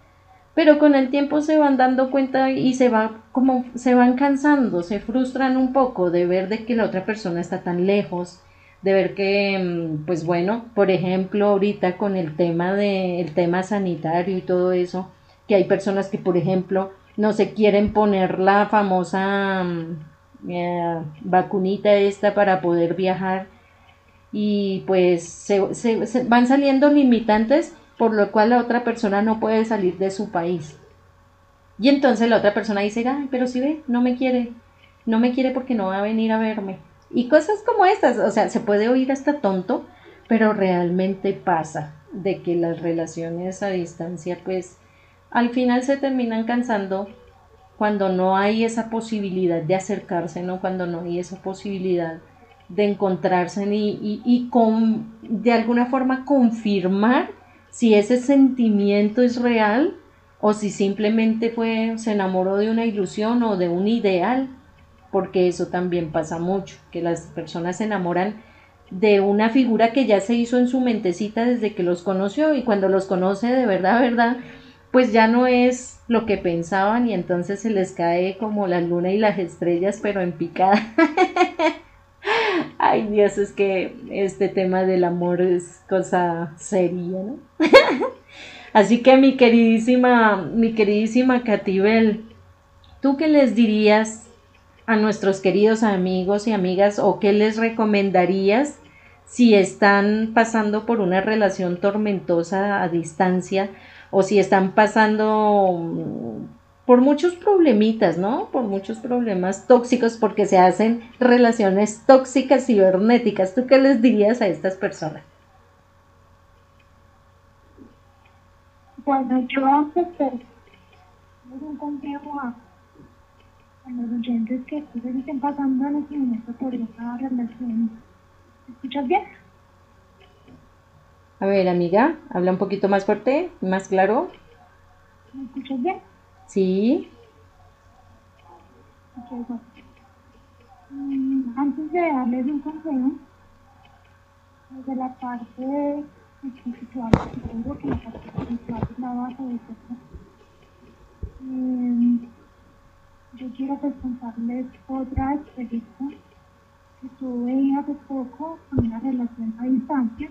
Pero con el tiempo se van dando cuenta y se va como se van cansando, se frustran un poco de ver de que la otra persona está tan lejos, de ver que mm, pues bueno, por ejemplo, ahorita con el tema de el tema sanitario y todo eso, que hay personas que por ejemplo no se quieren poner la famosa mm, eh, vacunita esta para poder viajar y pues se van saliendo limitantes por lo cual la otra persona no puede salir de su país. Y entonces la otra persona dice, ay, pero si ve, no me quiere, no me quiere porque no va a venir a verme. Y cosas como estas, o sea, se puede oír hasta tonto, pero realmente pasa de que las relaciones a distancia, pues, al final se terminan cansando cuando no hay esa posibilidad de acercarse, ¿no? Cuando no hay esa posibilidad de encontrarse y, y con, de alguna forma confirmar si ese sentimiento es real o si simplemente fue, se enamoró de una ilusión o de un ideal, porque eso también pasa mucho, que las personas se enamoran de una figura que ya se hizo en su mentecita desde que los conoció y cuando los conoce de verdad, verdad, pues ya no es lo que pensaban y entonces se les cae como la luna y las estrellas, pero en picada. Ay, Dios, es que este tema del amor es cosa seria, ¿no? Así que mi queridísima, mi queridísima Catibel, ¿tú qué les dirías a nuestros queridos amigos y amigas o qué les recomendarías si están pasando por una relación tormentosa a distancia o si están pasando por muchos problemitas, ¿no? Por muchos problemas tóxicos porque se hacen relaciones tóxicas cibernéticas. ¿Tú qué les dirías a estas personas? Bueno, yo antes de un consejo a, los oyentes que estén pasando en este momento por esa relación. ¿Me escuchas bien? A ver, amiga, habla un poquito más fuerte, más claro. ¿Me escuchas bien? Sí. Antes de darles un consejo, desde la parte espiritual, supongo que la parte espiritual es la base de. Eh, yo quiero presentarles otra experiencia que tuve hace poco con una relación a distancia.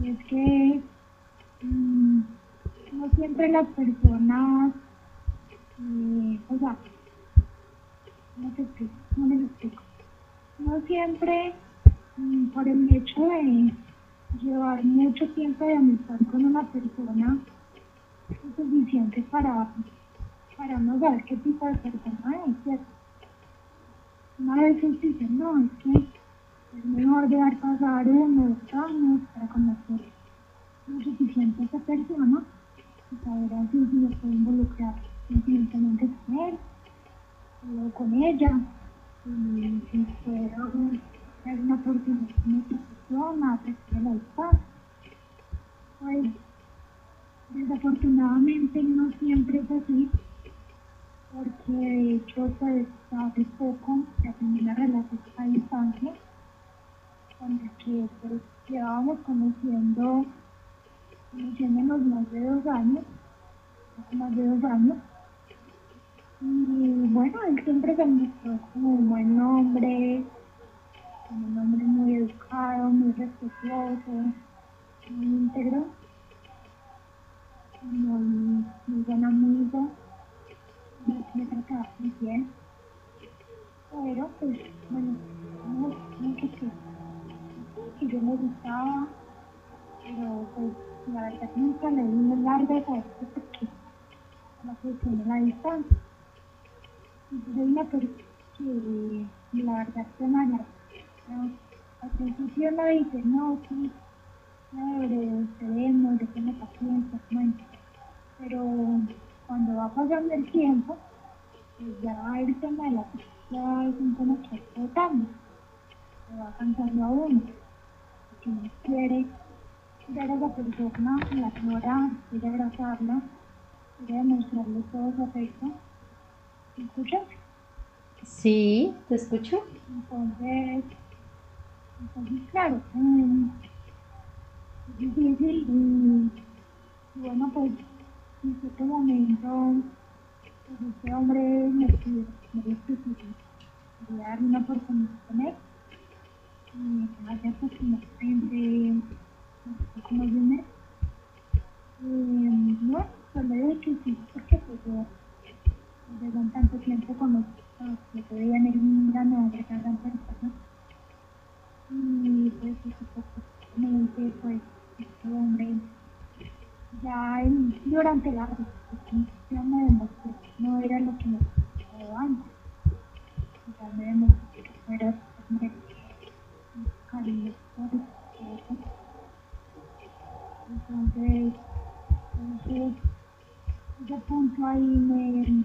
Y es que mm, no siempre las personas eh, o sea, ¿cómo te explico? ¿Cómo les explico? No siempre, mm, por el hecho de llevar mucho tiempo de amistad con una persona, es suficiente para, para no saber qué tipo de persona es, ¿cierto? Una vez dicen, no, es que es mejor dejar pasar unos años para conocer lo suficiente a esa persona y saber así si se puede involucrar sentimentalmente con él o con ella y si fuera una oportunidad persona, de la paz. Pues desafortunadamente no siempre es así, porque de hecho pues hace poco terminé la relación a distancia, con la que pues llevábamos conociendo, conociéndonos más de dos años, más de dos años, Y bueno, él siempre se mostró como un buen hombre, como un hombre muy educado, muy respetuoso, muy íntegro, muy, muy buen amigo, me trataba muy bien. Pero pues, bueno, no, que, que yo me gustaba, pero pues la verdad nunca le di un largo esto porque no se tiene la distancia. Yo una persona que la verdad se me Al principio no dice, no, sí, chévere, esperemos, tengo paciencia, bueno. Pero cuando va pasando el tiempo, pues ya el tema de la ya es un tema que tratando. Se va cansando a uno. No quiere ver a esa persona, la ignora, quiere abrazarla, quiere demostrarle todo su afecto ¿Me escuchas? Sí, te escucho. Entonces, entonces claro, um, es difícil y, bueno, pues en este momento, pues este hombre me pide, me dice que darle una oportunidad con él y que vaya pues como frente, como viene. Y bueno, pues le digo que sí, porque pues yo un tanto tiempo como que veían en un gran gran persona. Y pues supuestamente pues este hombre ya durante la ya me demostró que no era lo que me gustaba antes. Ya me demostró que no era hombre cariñoso, entonces, entonces, ese punto ahí me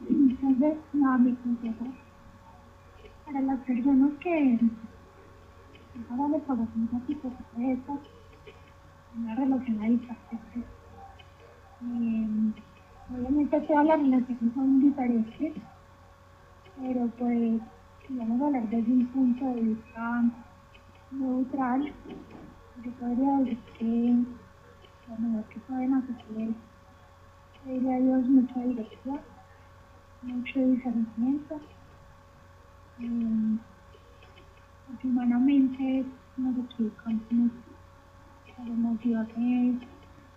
esta entonces, no, mi consejo para las personas que ahora conocen a tipo de esto, una relación a distancia. Eh, obviamente todas las relaciones son diferentes, pero pues vamos a hablar desde un punto de vista neutral, yo podría decir que lo mejor que pueden hacer es pedirle a Dios mucha dirección mucho discernimiento. Eh, humanamente nos equivocamos mucho. Las emociones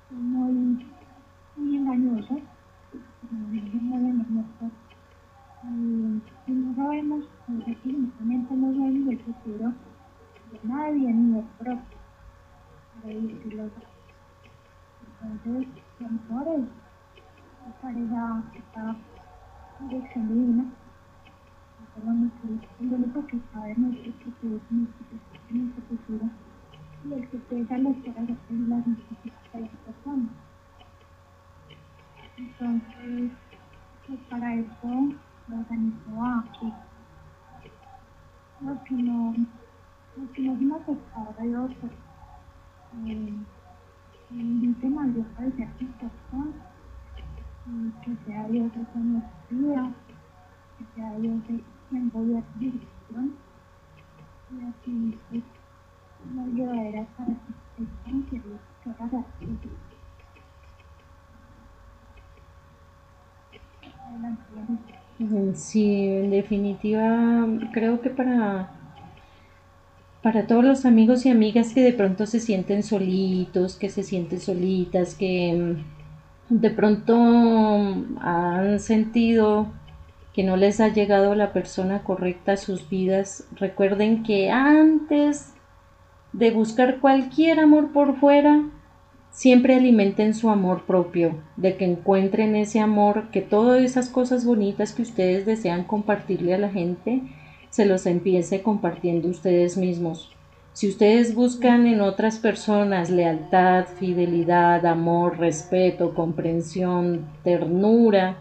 son muy, muy engañosas, muy engañosas. Y no sabemos, definitivamente no sabemos el futuro de nadie ni del propio, para decirlo. Entonces, lo mejor es estar esa, esa dirección divina, lo que sabemos es que nuestro futuro y el que pesa las horas de las necesidades de personas. Entonces, pues para eso lo organizó aquí. Los que no, que Dios, pues, eh, inviten a Dios a sus personas que el que nos vida, que Dios el quien voy dirección y así pues nos llevará para que sepan que se haga Sí, en definitiva, creo que para, para todos los amigos y amigas que de pronto se sienten solitos, que se sienten solitas, que de pronto han sentido que no les ha llegado la persona correcta a sus vidas, recuerden que antes de buscar cualquier amor por fuera, siempre alimenten su amor propio, de que encuentren ese amor, que todas esas cosas bonitas que ustedes desean compartirle a la gente, se los empiece compartiendo ustedes mismos. Si ustedes buscan en otras personas lealtad, fidelidad, amor, respeto, comprensión, ternura,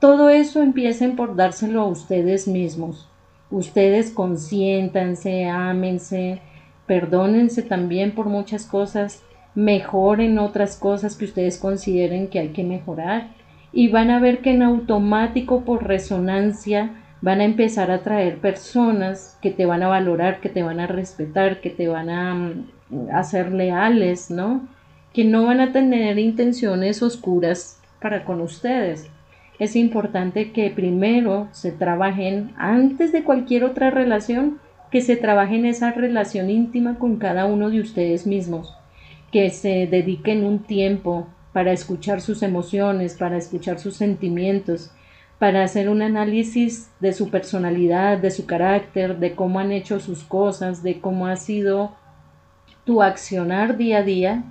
todo eso empiecen por dárselo a ustedes mismos. Ustedes consiéntanse, ámense, perdónense también por muchas cosas, mejoren otras cosas que ustedes consideren que hay que mejorar y van a ver que en automático por resonancia van a empezar a traer personas que te van a valorar, que te van a respetar, que te van a, hacer mm, leales, ¿no? Que no van a tener intenciones oscuras para con ustedes. Es importante que primero se trabajen, antes de cualquier otra relación, que se trabaje en esa relación íntima con cada uno de ustedes mismos, que se dediquen un tiempo para escuchar sus emociones, para escuchar sus sentimientos, para hacer un análisis de su personalidad, de su carácter, de cómo han hecho sus cosas, de cómo ha sido tu accionar día a día,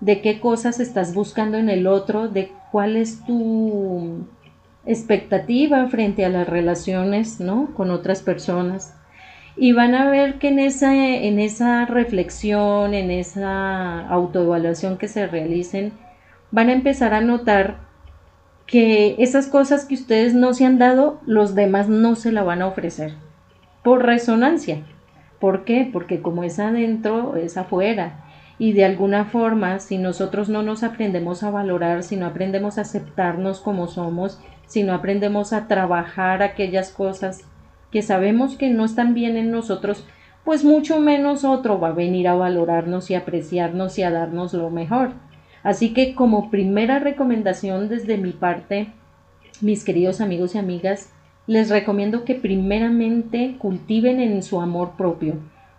de qué cosas estás buscando en el otro, de cuál es tu expectativa frente a las relaciones, ¿no? con otras personas. Y van a ver que en esa, en esa reflexión, en esa autoevaluación que se realicen, van a empezar a notar que esas cosas que ustedes no se han dado, los demás no se la van a ofrecer. Por resonancia. ¿Por qué? Porque como es adentro, es afuera. Y de alguna forma, si nosotros no nos aprendemos a valorar, si no aprendemos a aceptarnos como somos, si no aprendemos a trabajar aquellas cosas que sabemos que no están bien en nosotros, pues mucho menos otro va a venir a valorarnos y apreciarnos y a darnos lo mejor. Así que como primera recomendación desde mi parte, mis queridos amigos y amigas, les recomiendo que primeramente cultiven en su amor propio,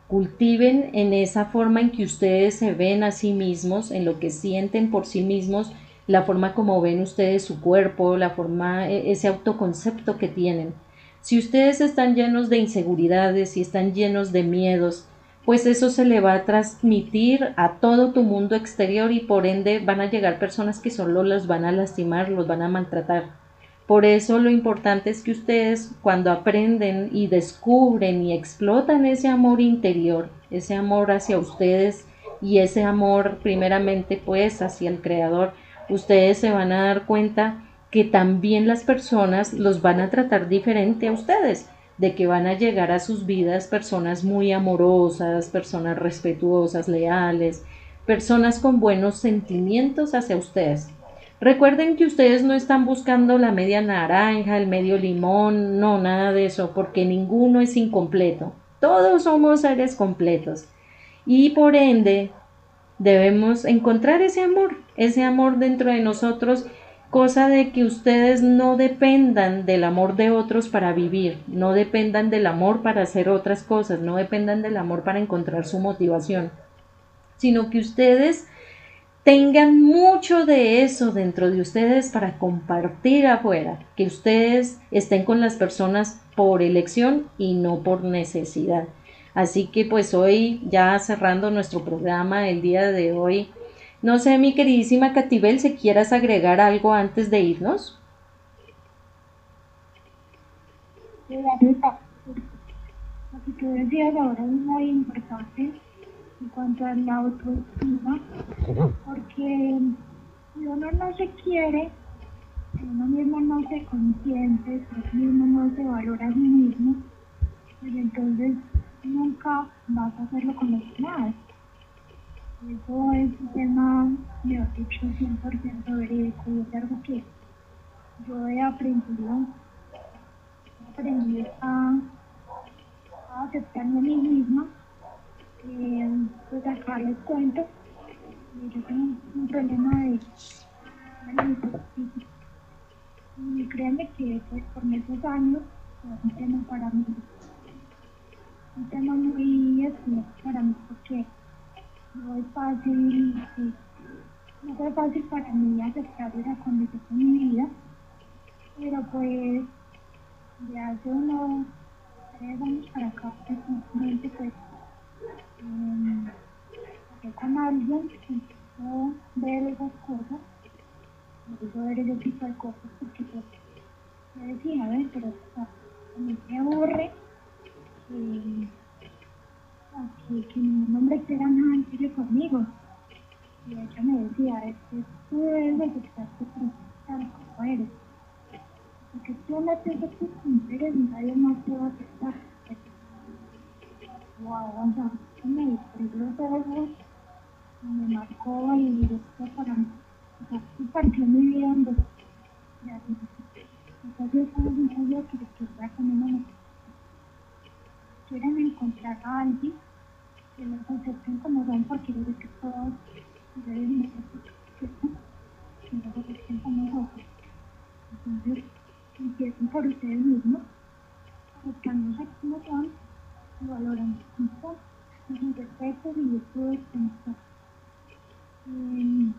cultiven en esa forma en que ustedes se ven a sí mismos, en lo que sienten por sí mismos, la forma como ven ustedes su cuerpo, la forma, e, ese autoconcepto que tienen. Si ustedes están llenos de inseguridades y están llenos de miedos, pues eso se le va a transmitir a todo tu mundo exterior y por ende van a llegar personas que solo los van a lastimar, los van a maltratar. Por eso lo importante es que ustedes cuando aprenden y descubren y explotan ese amor interior, ese amor hacia ustedes y ese amor primeramente pues hacia el creador, ustedes se van a dar cuenta que también las personas los van a tratar diferente a ustedes de que van a llegar a sus vidas personas muy amorosas, personas respetuosas, leales, personas con buenos sentimientos hacia ustedes. Recuerden que ustedes no están buscando la media naranja, el medio limón, no, nada de eso, porque ninguno es incompleto. Todos somos seres completos. Y por ende, debemos encontrar ese amor, ese amor dentro de nosotros cosa de que ustedes no dependan del amor de otros para vivir, no dependan del amor para hacer otras cosas, no dependan del amor para encontrar su motivación, sino que ustedes tengan mucho de eso dentro de ustedes para compartir afuera, que ustedes estén con las personas por elección y no por necesidad. Así que pues hoy ya cerrando nuestro programa el día de hoy, no sé, mi queridísima Catibel, si quieras agregar algo antes de irnos. Lo que tú decías ahora es muy importante en cuanto a la autoestima, porque si uno no se quiere, si uno mismo no se consiente, si uno no se valora a sí mismo, pues entonces nunca vas a hacerlo con los demás. Eso es un tema, mejor dicho, 100% verídico y es algo que yo he aprendido, he aprendido a, a aceptarme a mí misma. Eh, pues acá les cuento, yo tengo un problema de y créanme que pues, por esos años es un tema para mí, un tema muy especial para mí porque no fácil, no fue fácil para mí aceptar esa condición en mi vida, pero pues de hace unos tres años para acá, precisamente pues, eh, con alguien empezó ver esas cosas, empezó ver ese tipo de cosas, porque pues decía, a ver, pero a mí me aburre. Eh, que, que ningún hombre quiera nada en serio conmigo. Y ella me decía, es que tú debes aceptarte tal como eres. porque tú no tienes tus mujeres y nadie más te va a aceptar. Wow, o sea, me disfrutó algo, me marcó y directo para mí. O sea, partió mi vida en dos. Entonces, yo un sabía que les con una quieren encontrar a alguien que los acepten como son porque yo sé que todos deben que los acepten como son. Entonces, empiecen por ustedes mismos, buscándose como son, y valoran mucho sus defectos y virtudes como son. Eh,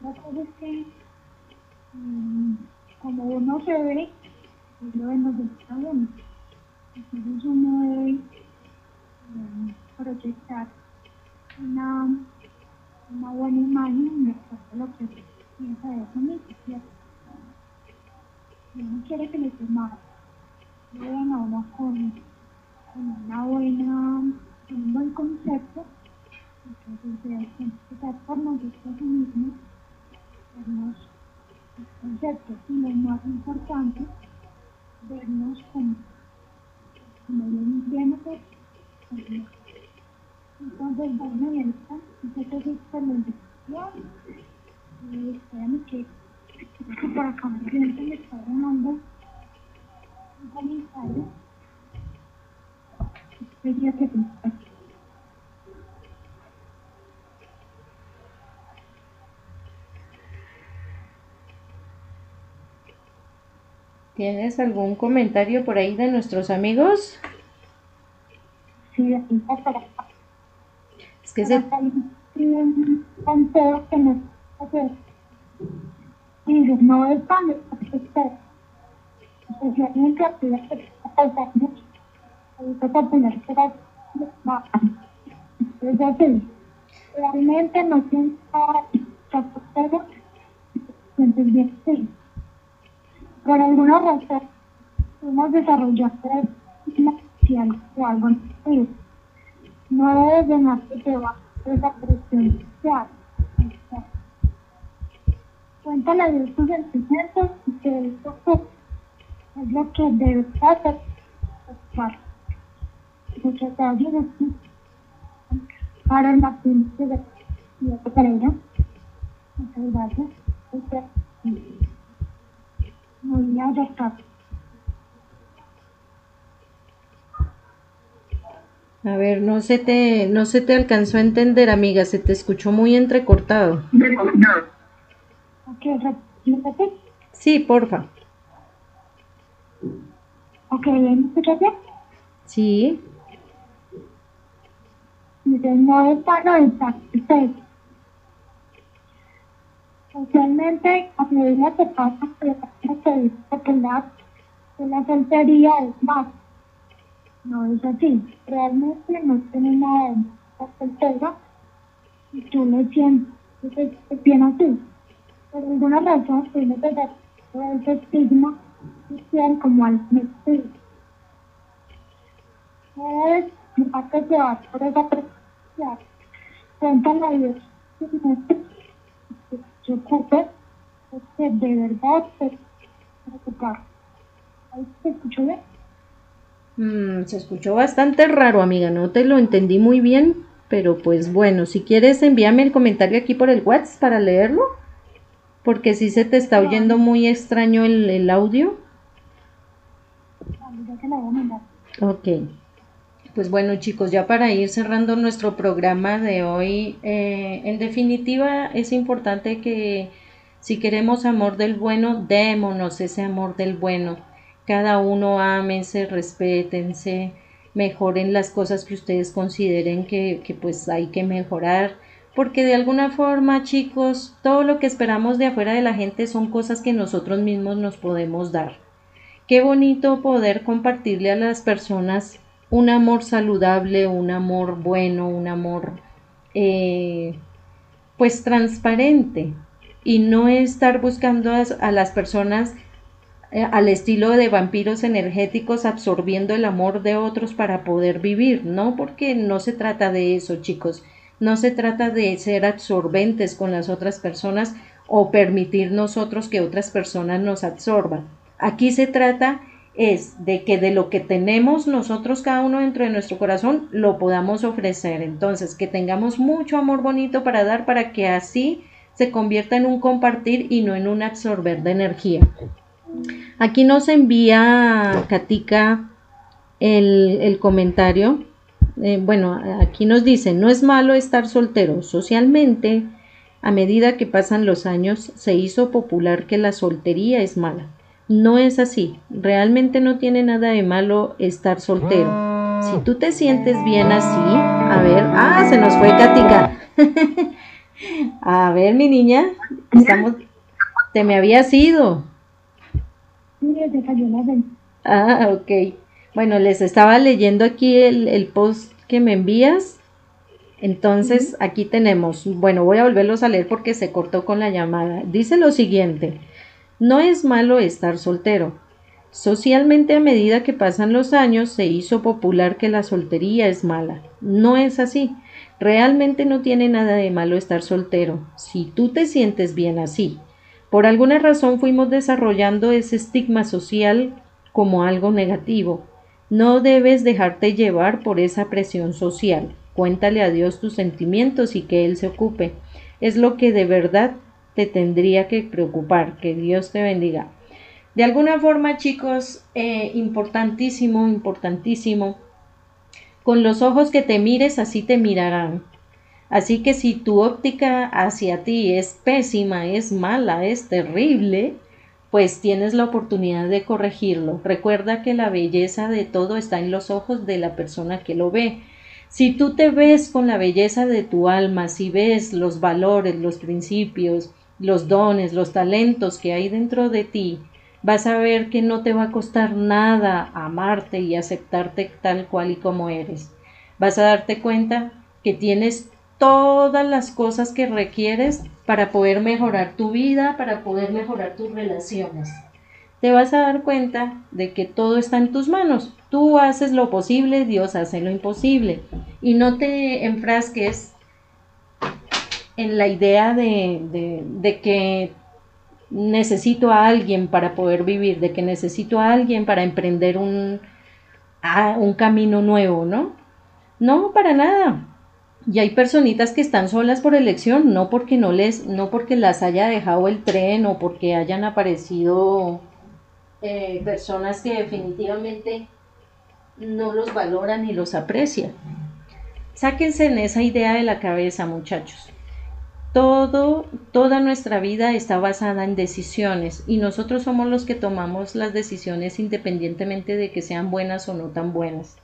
otra cosa es que, eh, como uno se ve, pues lo vemos de está bueno. Entonces uno debe eh, proyectar una, una buena imagen de lo que piensa de eso mismo, ¿cierto? Si uno quiere que los demás vean a uno con, con una buena, un buen concepto, entonces debe empezar por nosotros mismos, vernos los conceptos y lo más importante, vernos como como bien entiendo entonces bueno y entonces es por la investigación y espérame que por acá mi cliente me está llamando un comentario quería que ¿Tienes algún comentario por ahí de nuestros amigos? Sí, para Es que se... Que nos hace. Dice, no es. Realmente no que por alguna razón hemos desarrollado una social o algo. No debes de más que te va esa presión social. Cuéntale de tus sentimientos y que esto es lo que debes hacer. Muchas gracias. Ahora Martín, y otro para A ver, no se te, no se te alcanzó a entender, amiga, se te escuchó muy entrecortado. Sí, porfa. Ok, ¿me escuchas bien? Sí. No es para Socialmente, a medida que pasa que popular de la soltería es más. No es así. Realmente no tiene nada de la soltera y tú lo sientes bien así. Por alguna razón, tiene que dar ese estigma social como al mentir. Es parte llevar por esa presión. Cuéntale a Dios de verdad se preocupar. ¿Ahí se escuchó bien? Mm, se escuchó bastante raro, amiga, no te lo entendí muy bien, pero pues bueno, si quieres envíame el comentario aquí por el WhatsApp para leerlo, porque si se te está oyendo muy extraño el, el audio. Ok. Pues bueno chicos, ya para ir cerrando nuestro programa de hoy, eh, en definitiva es importante que si queremos amor del bueno, démonos ese amor del bueno. Cada uno ámense, respétense, mejoren las cosas que ustedes consideren que, que pues hay que mejorar. Porque de alguna forma, chicos, todo lo que esperamos de afuera de la gente son cosas que nosotros mismos nos podemos dar. Qué bonito poder compartirle a las personas un amor saludable, un amor bueno, un amor eh, pues transparente. Y no estar buscando a, las personas eh, al estilo de vampiros energéticos absorbiendo el amor de otros para poder vivir, no porque no se trata de eso chicos, no se trata de ser absorbentes con las otras personas o permitir nosotros que otras personas nos absorban. Aquí se trata es de que de lo que tenemos nosotros cada uno dentro de nuestro corazón lo podamos ofrecer. Entonces, que tengamos mucho amor bonito para dar para que así se convierta en un compartir y no en un absorber de energía. Aquí nos envía Katika el, comentario. Eh, bueno, aquí nos dice, no es malo estar soltero. Socialmente, a medida que pasan los años, se hizo popular que la soltería es mala. No es así. Realmente no tiene nada de malo estar soltero. Si tú te sientes bien así, a ver, ah, se nos fue Katika. a ver, mi niña, estamos, te me había ido. Ah, ok. Bueno, les estaba leyendo aquí el, post que me envías. Entonces, aquí tenemos, bueno, voy a volverlos a leer porque se cortó con la llamada. Dice lo siguiente. No es malo estar soltero. Socialmente a medida que pasan los años se hizo popular que la soltería es mala. No es así. Realmente no tiene nada de malo estar soltero, si tú te sientes bien así. Por alguna razón fuimos desarrollando ese estigma social como algo negativo. No debes dejarte llevar por esa presión social. Cuéntale a Dios tus sentimientos y que Él se ocupe. Es lo que de verdad te tendría que preocupar. Que Dios te bendiga. De alguna forma, chicos, eh, importantísimo, importantísimo, con los ojos que te mires, así te mirarán. Así que si tu óptica hacia ti es pésima, es mala, es terrible, pues tienes la oportunidad de corregirlo. Recuerda que la belleza de todo está en los ojos de la persona que lo ve. Si tú te ves con la belleza de tu alma, si ves los valores, los principios, los dones, los talentos que hay dentro de ti, vas a ver que no te va a costar nada amarte y aceptarte tal cual y como eres. Vas a darte cuenta que tienes todas las cosas que requieres para poder mejorar tu vida, para poder mejorar tus relaciones. Te vas a dar cuenta de que todo está en tus manos. Tú haces lo posible, Dios hace lo imposible. Y no te enfrasques en la idea de, de, que necesito a alguien para poder vivir, de que necesito a alguien para emprender un, un camino nuevo, ¿no? No, para nada. Y hay personitas que están solas por elección, no porque no les, no porque las haya dejado el tren o porque hayan aparecido eh, personas que definitivamente no los valoran y los aprecian. Sáquense en esa idea de la cabeza, muchachos. Todo, toda nuestra vida está basada en decisiones y nosotros somos los que tomamos las decisiones independientemente de que sean buenas o no tan buenas.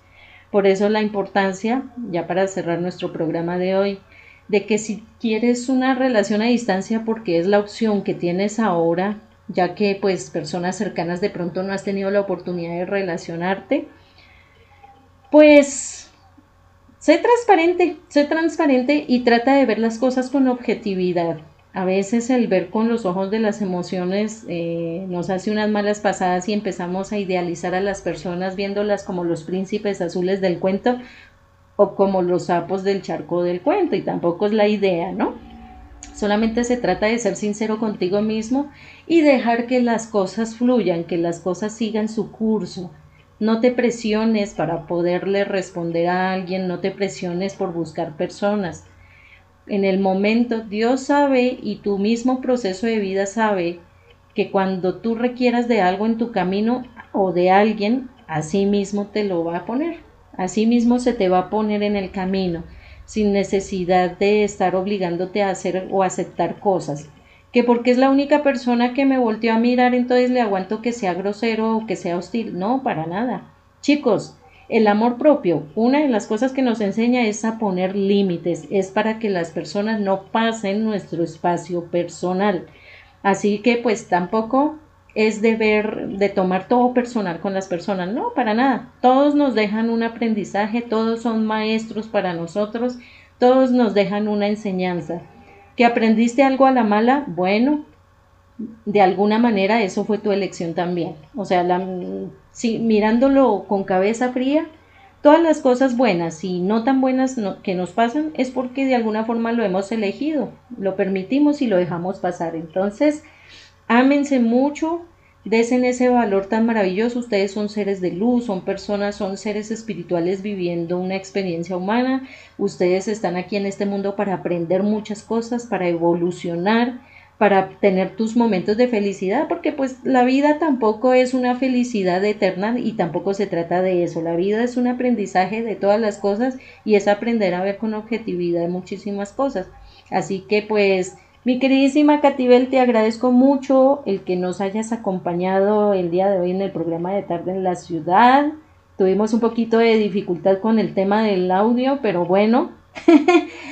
Por eso la importancia, ya para cerrar nuestro programa de hoy, de que si quieres una relación a distancia porque es la opción que tienes ahora, ya que pues personas cercanas de pronto no has tenido la oportunidad de relacionarte, pues Sé transparente, sé transparente y trata de ver las cosas con objetividad. A veces el ver con los ojos de las emociones eh, nos hace unas malas pasadas y empezamos a idealizar a las personas viéndolas como los príncipes azules del cuento o como los sapos del charco del cuento y tampoco es la idea, ¿no? Solamente se trata de ser sincero contigo mismo y dejar que las cosas fluyan, que las cosas sigan su curso, no te presiones para poderle responder a alguien, no te presiones por buscar personas. En el momento Dios sabe y tu mismo proceso de vida sabe que cuando tú requieras de algo en tu camino o de alguien, así mismo te lo va a poner. Así mismo se te va a poner en el camino, sin necesidad de estar obligándote a hacer o aceptar cosas que porque es la única persona que me volteó a mirar, entonces le aguanto que sea grosero o que sea hostil. No, para nada. Chicos, el amor propio, una de las cosas que nos enseña es a poner límites, es para que las personas no pasen nuestro espacio personal. Así que pues tampoco es deber de tomar todo personal con las personas, no, para nada. Todos nos dejan un aprendizaje, todos son maestros para nosotros, todos nos dejan una enseñanza que aprendiste algo a la mala, bueno, de alguna manera eso fue tu elección también. O sea, si, mirándolo con cabeza fría, todas las cosas buenas y no tan buenas que nos pasan es porque de alguna forma lo hemos elegido, lo permitimos y lo dejamos pasar. Entonces, ámense mucho, desen ese valor tan maravilloso. Ustedes son seres de luz, son personas, son seres espirituales viviendo una experiencia humana. Ustedes están aquí en este mundo para aprender muchas cosas, para evolucionar, para tener tus momentos de felicidad, porque pues la vida tampoco es una felicidad eterna y tampoco se trata de eso. La vida es un aprendizaje de todas las cosas y es aprender a ver con objetividad muchísimas cosas. Así que pues mi queridísima Catibel, te agradezco mucho el que nos hayas acompañado el día de hoy en el programa de tarde en la ciudad. Tuvimos un poquito de dificultad con el tema del audio, pero bueno,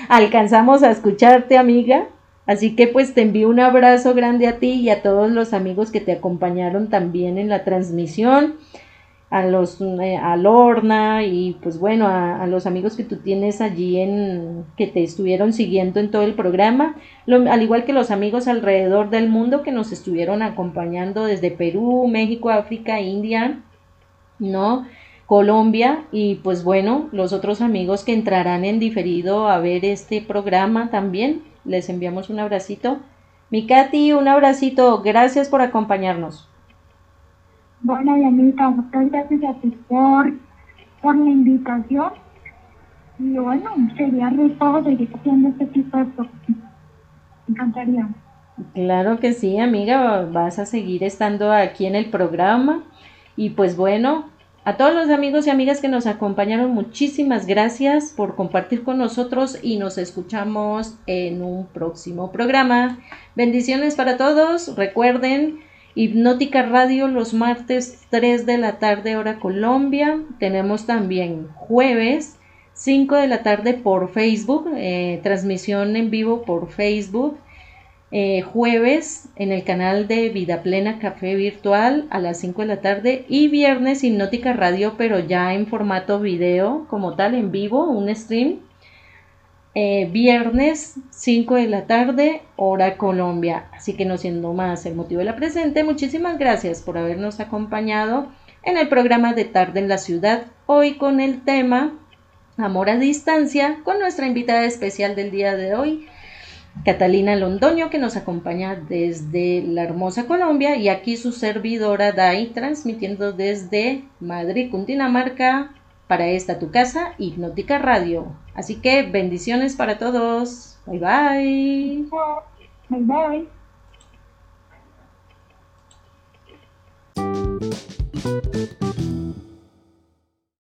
alcanzamos a escucharte, amiga. Así que pues te envío un abrazo grande a ti y a todos los amigos que te acompañaron también en la transmisión a los eh, a Lorna y pues bueno a, los amigos que tú tienes allí en que te estuvieron siguiendo en todo el programa. Al igual que los amigos alrededor del mundo que nos estuvieron acompañando desde Perú México África India no Colombia. Y pues bueno los otros amigos que entrarán en diferido a ver este programa también. Les enviamos un abracito. Mi Katy un abracito. Gracias por acompañarnos bueno, Dianita, muchas gracias a ti por, la invitación. Y bueno, sería rico seguir haciendo este tipo de encantaría. Claro que sí, amiga, vas a seguir estando aquí en el programa. Y pues bueno, a todos los amigos y amigas que nos acompañaron, muchísimas gracias por compartir con nosotros y nos escuchamos en un próximo programa. Bendiciones para todos. Recuerden Hipnótica Radio los martes 3 de la tarde hora Colombia. Tenemos también jueves 5 de la tarde por Facebook, eh, transmisión en vivo por Facebook. Eh, jueves en el canal de Vida Plena Café Virtual a las 5 de la tarde y viernes Hipnótica Radio pero ya en formato video como tal en vivo, un stream eh, viernes 5 de la tarde, hora Colombia. Así que no siendo más el motivo de la presente, muchísimas gracias por habernos acompañado en el programa de tarde en la ciudad, hoy con el tema Amor a distancia, con nuestra invitada especial del día de hoy, Catalina Londoño, que nos acompaña desde la hermosa Colombia, y aquí su servidora Dai, transmitiendo desde Madrid, Cundinamarca, para esta tu casa, Hipnótica Radio. Así que bendiciones para todos. Bye bye. Bye bye.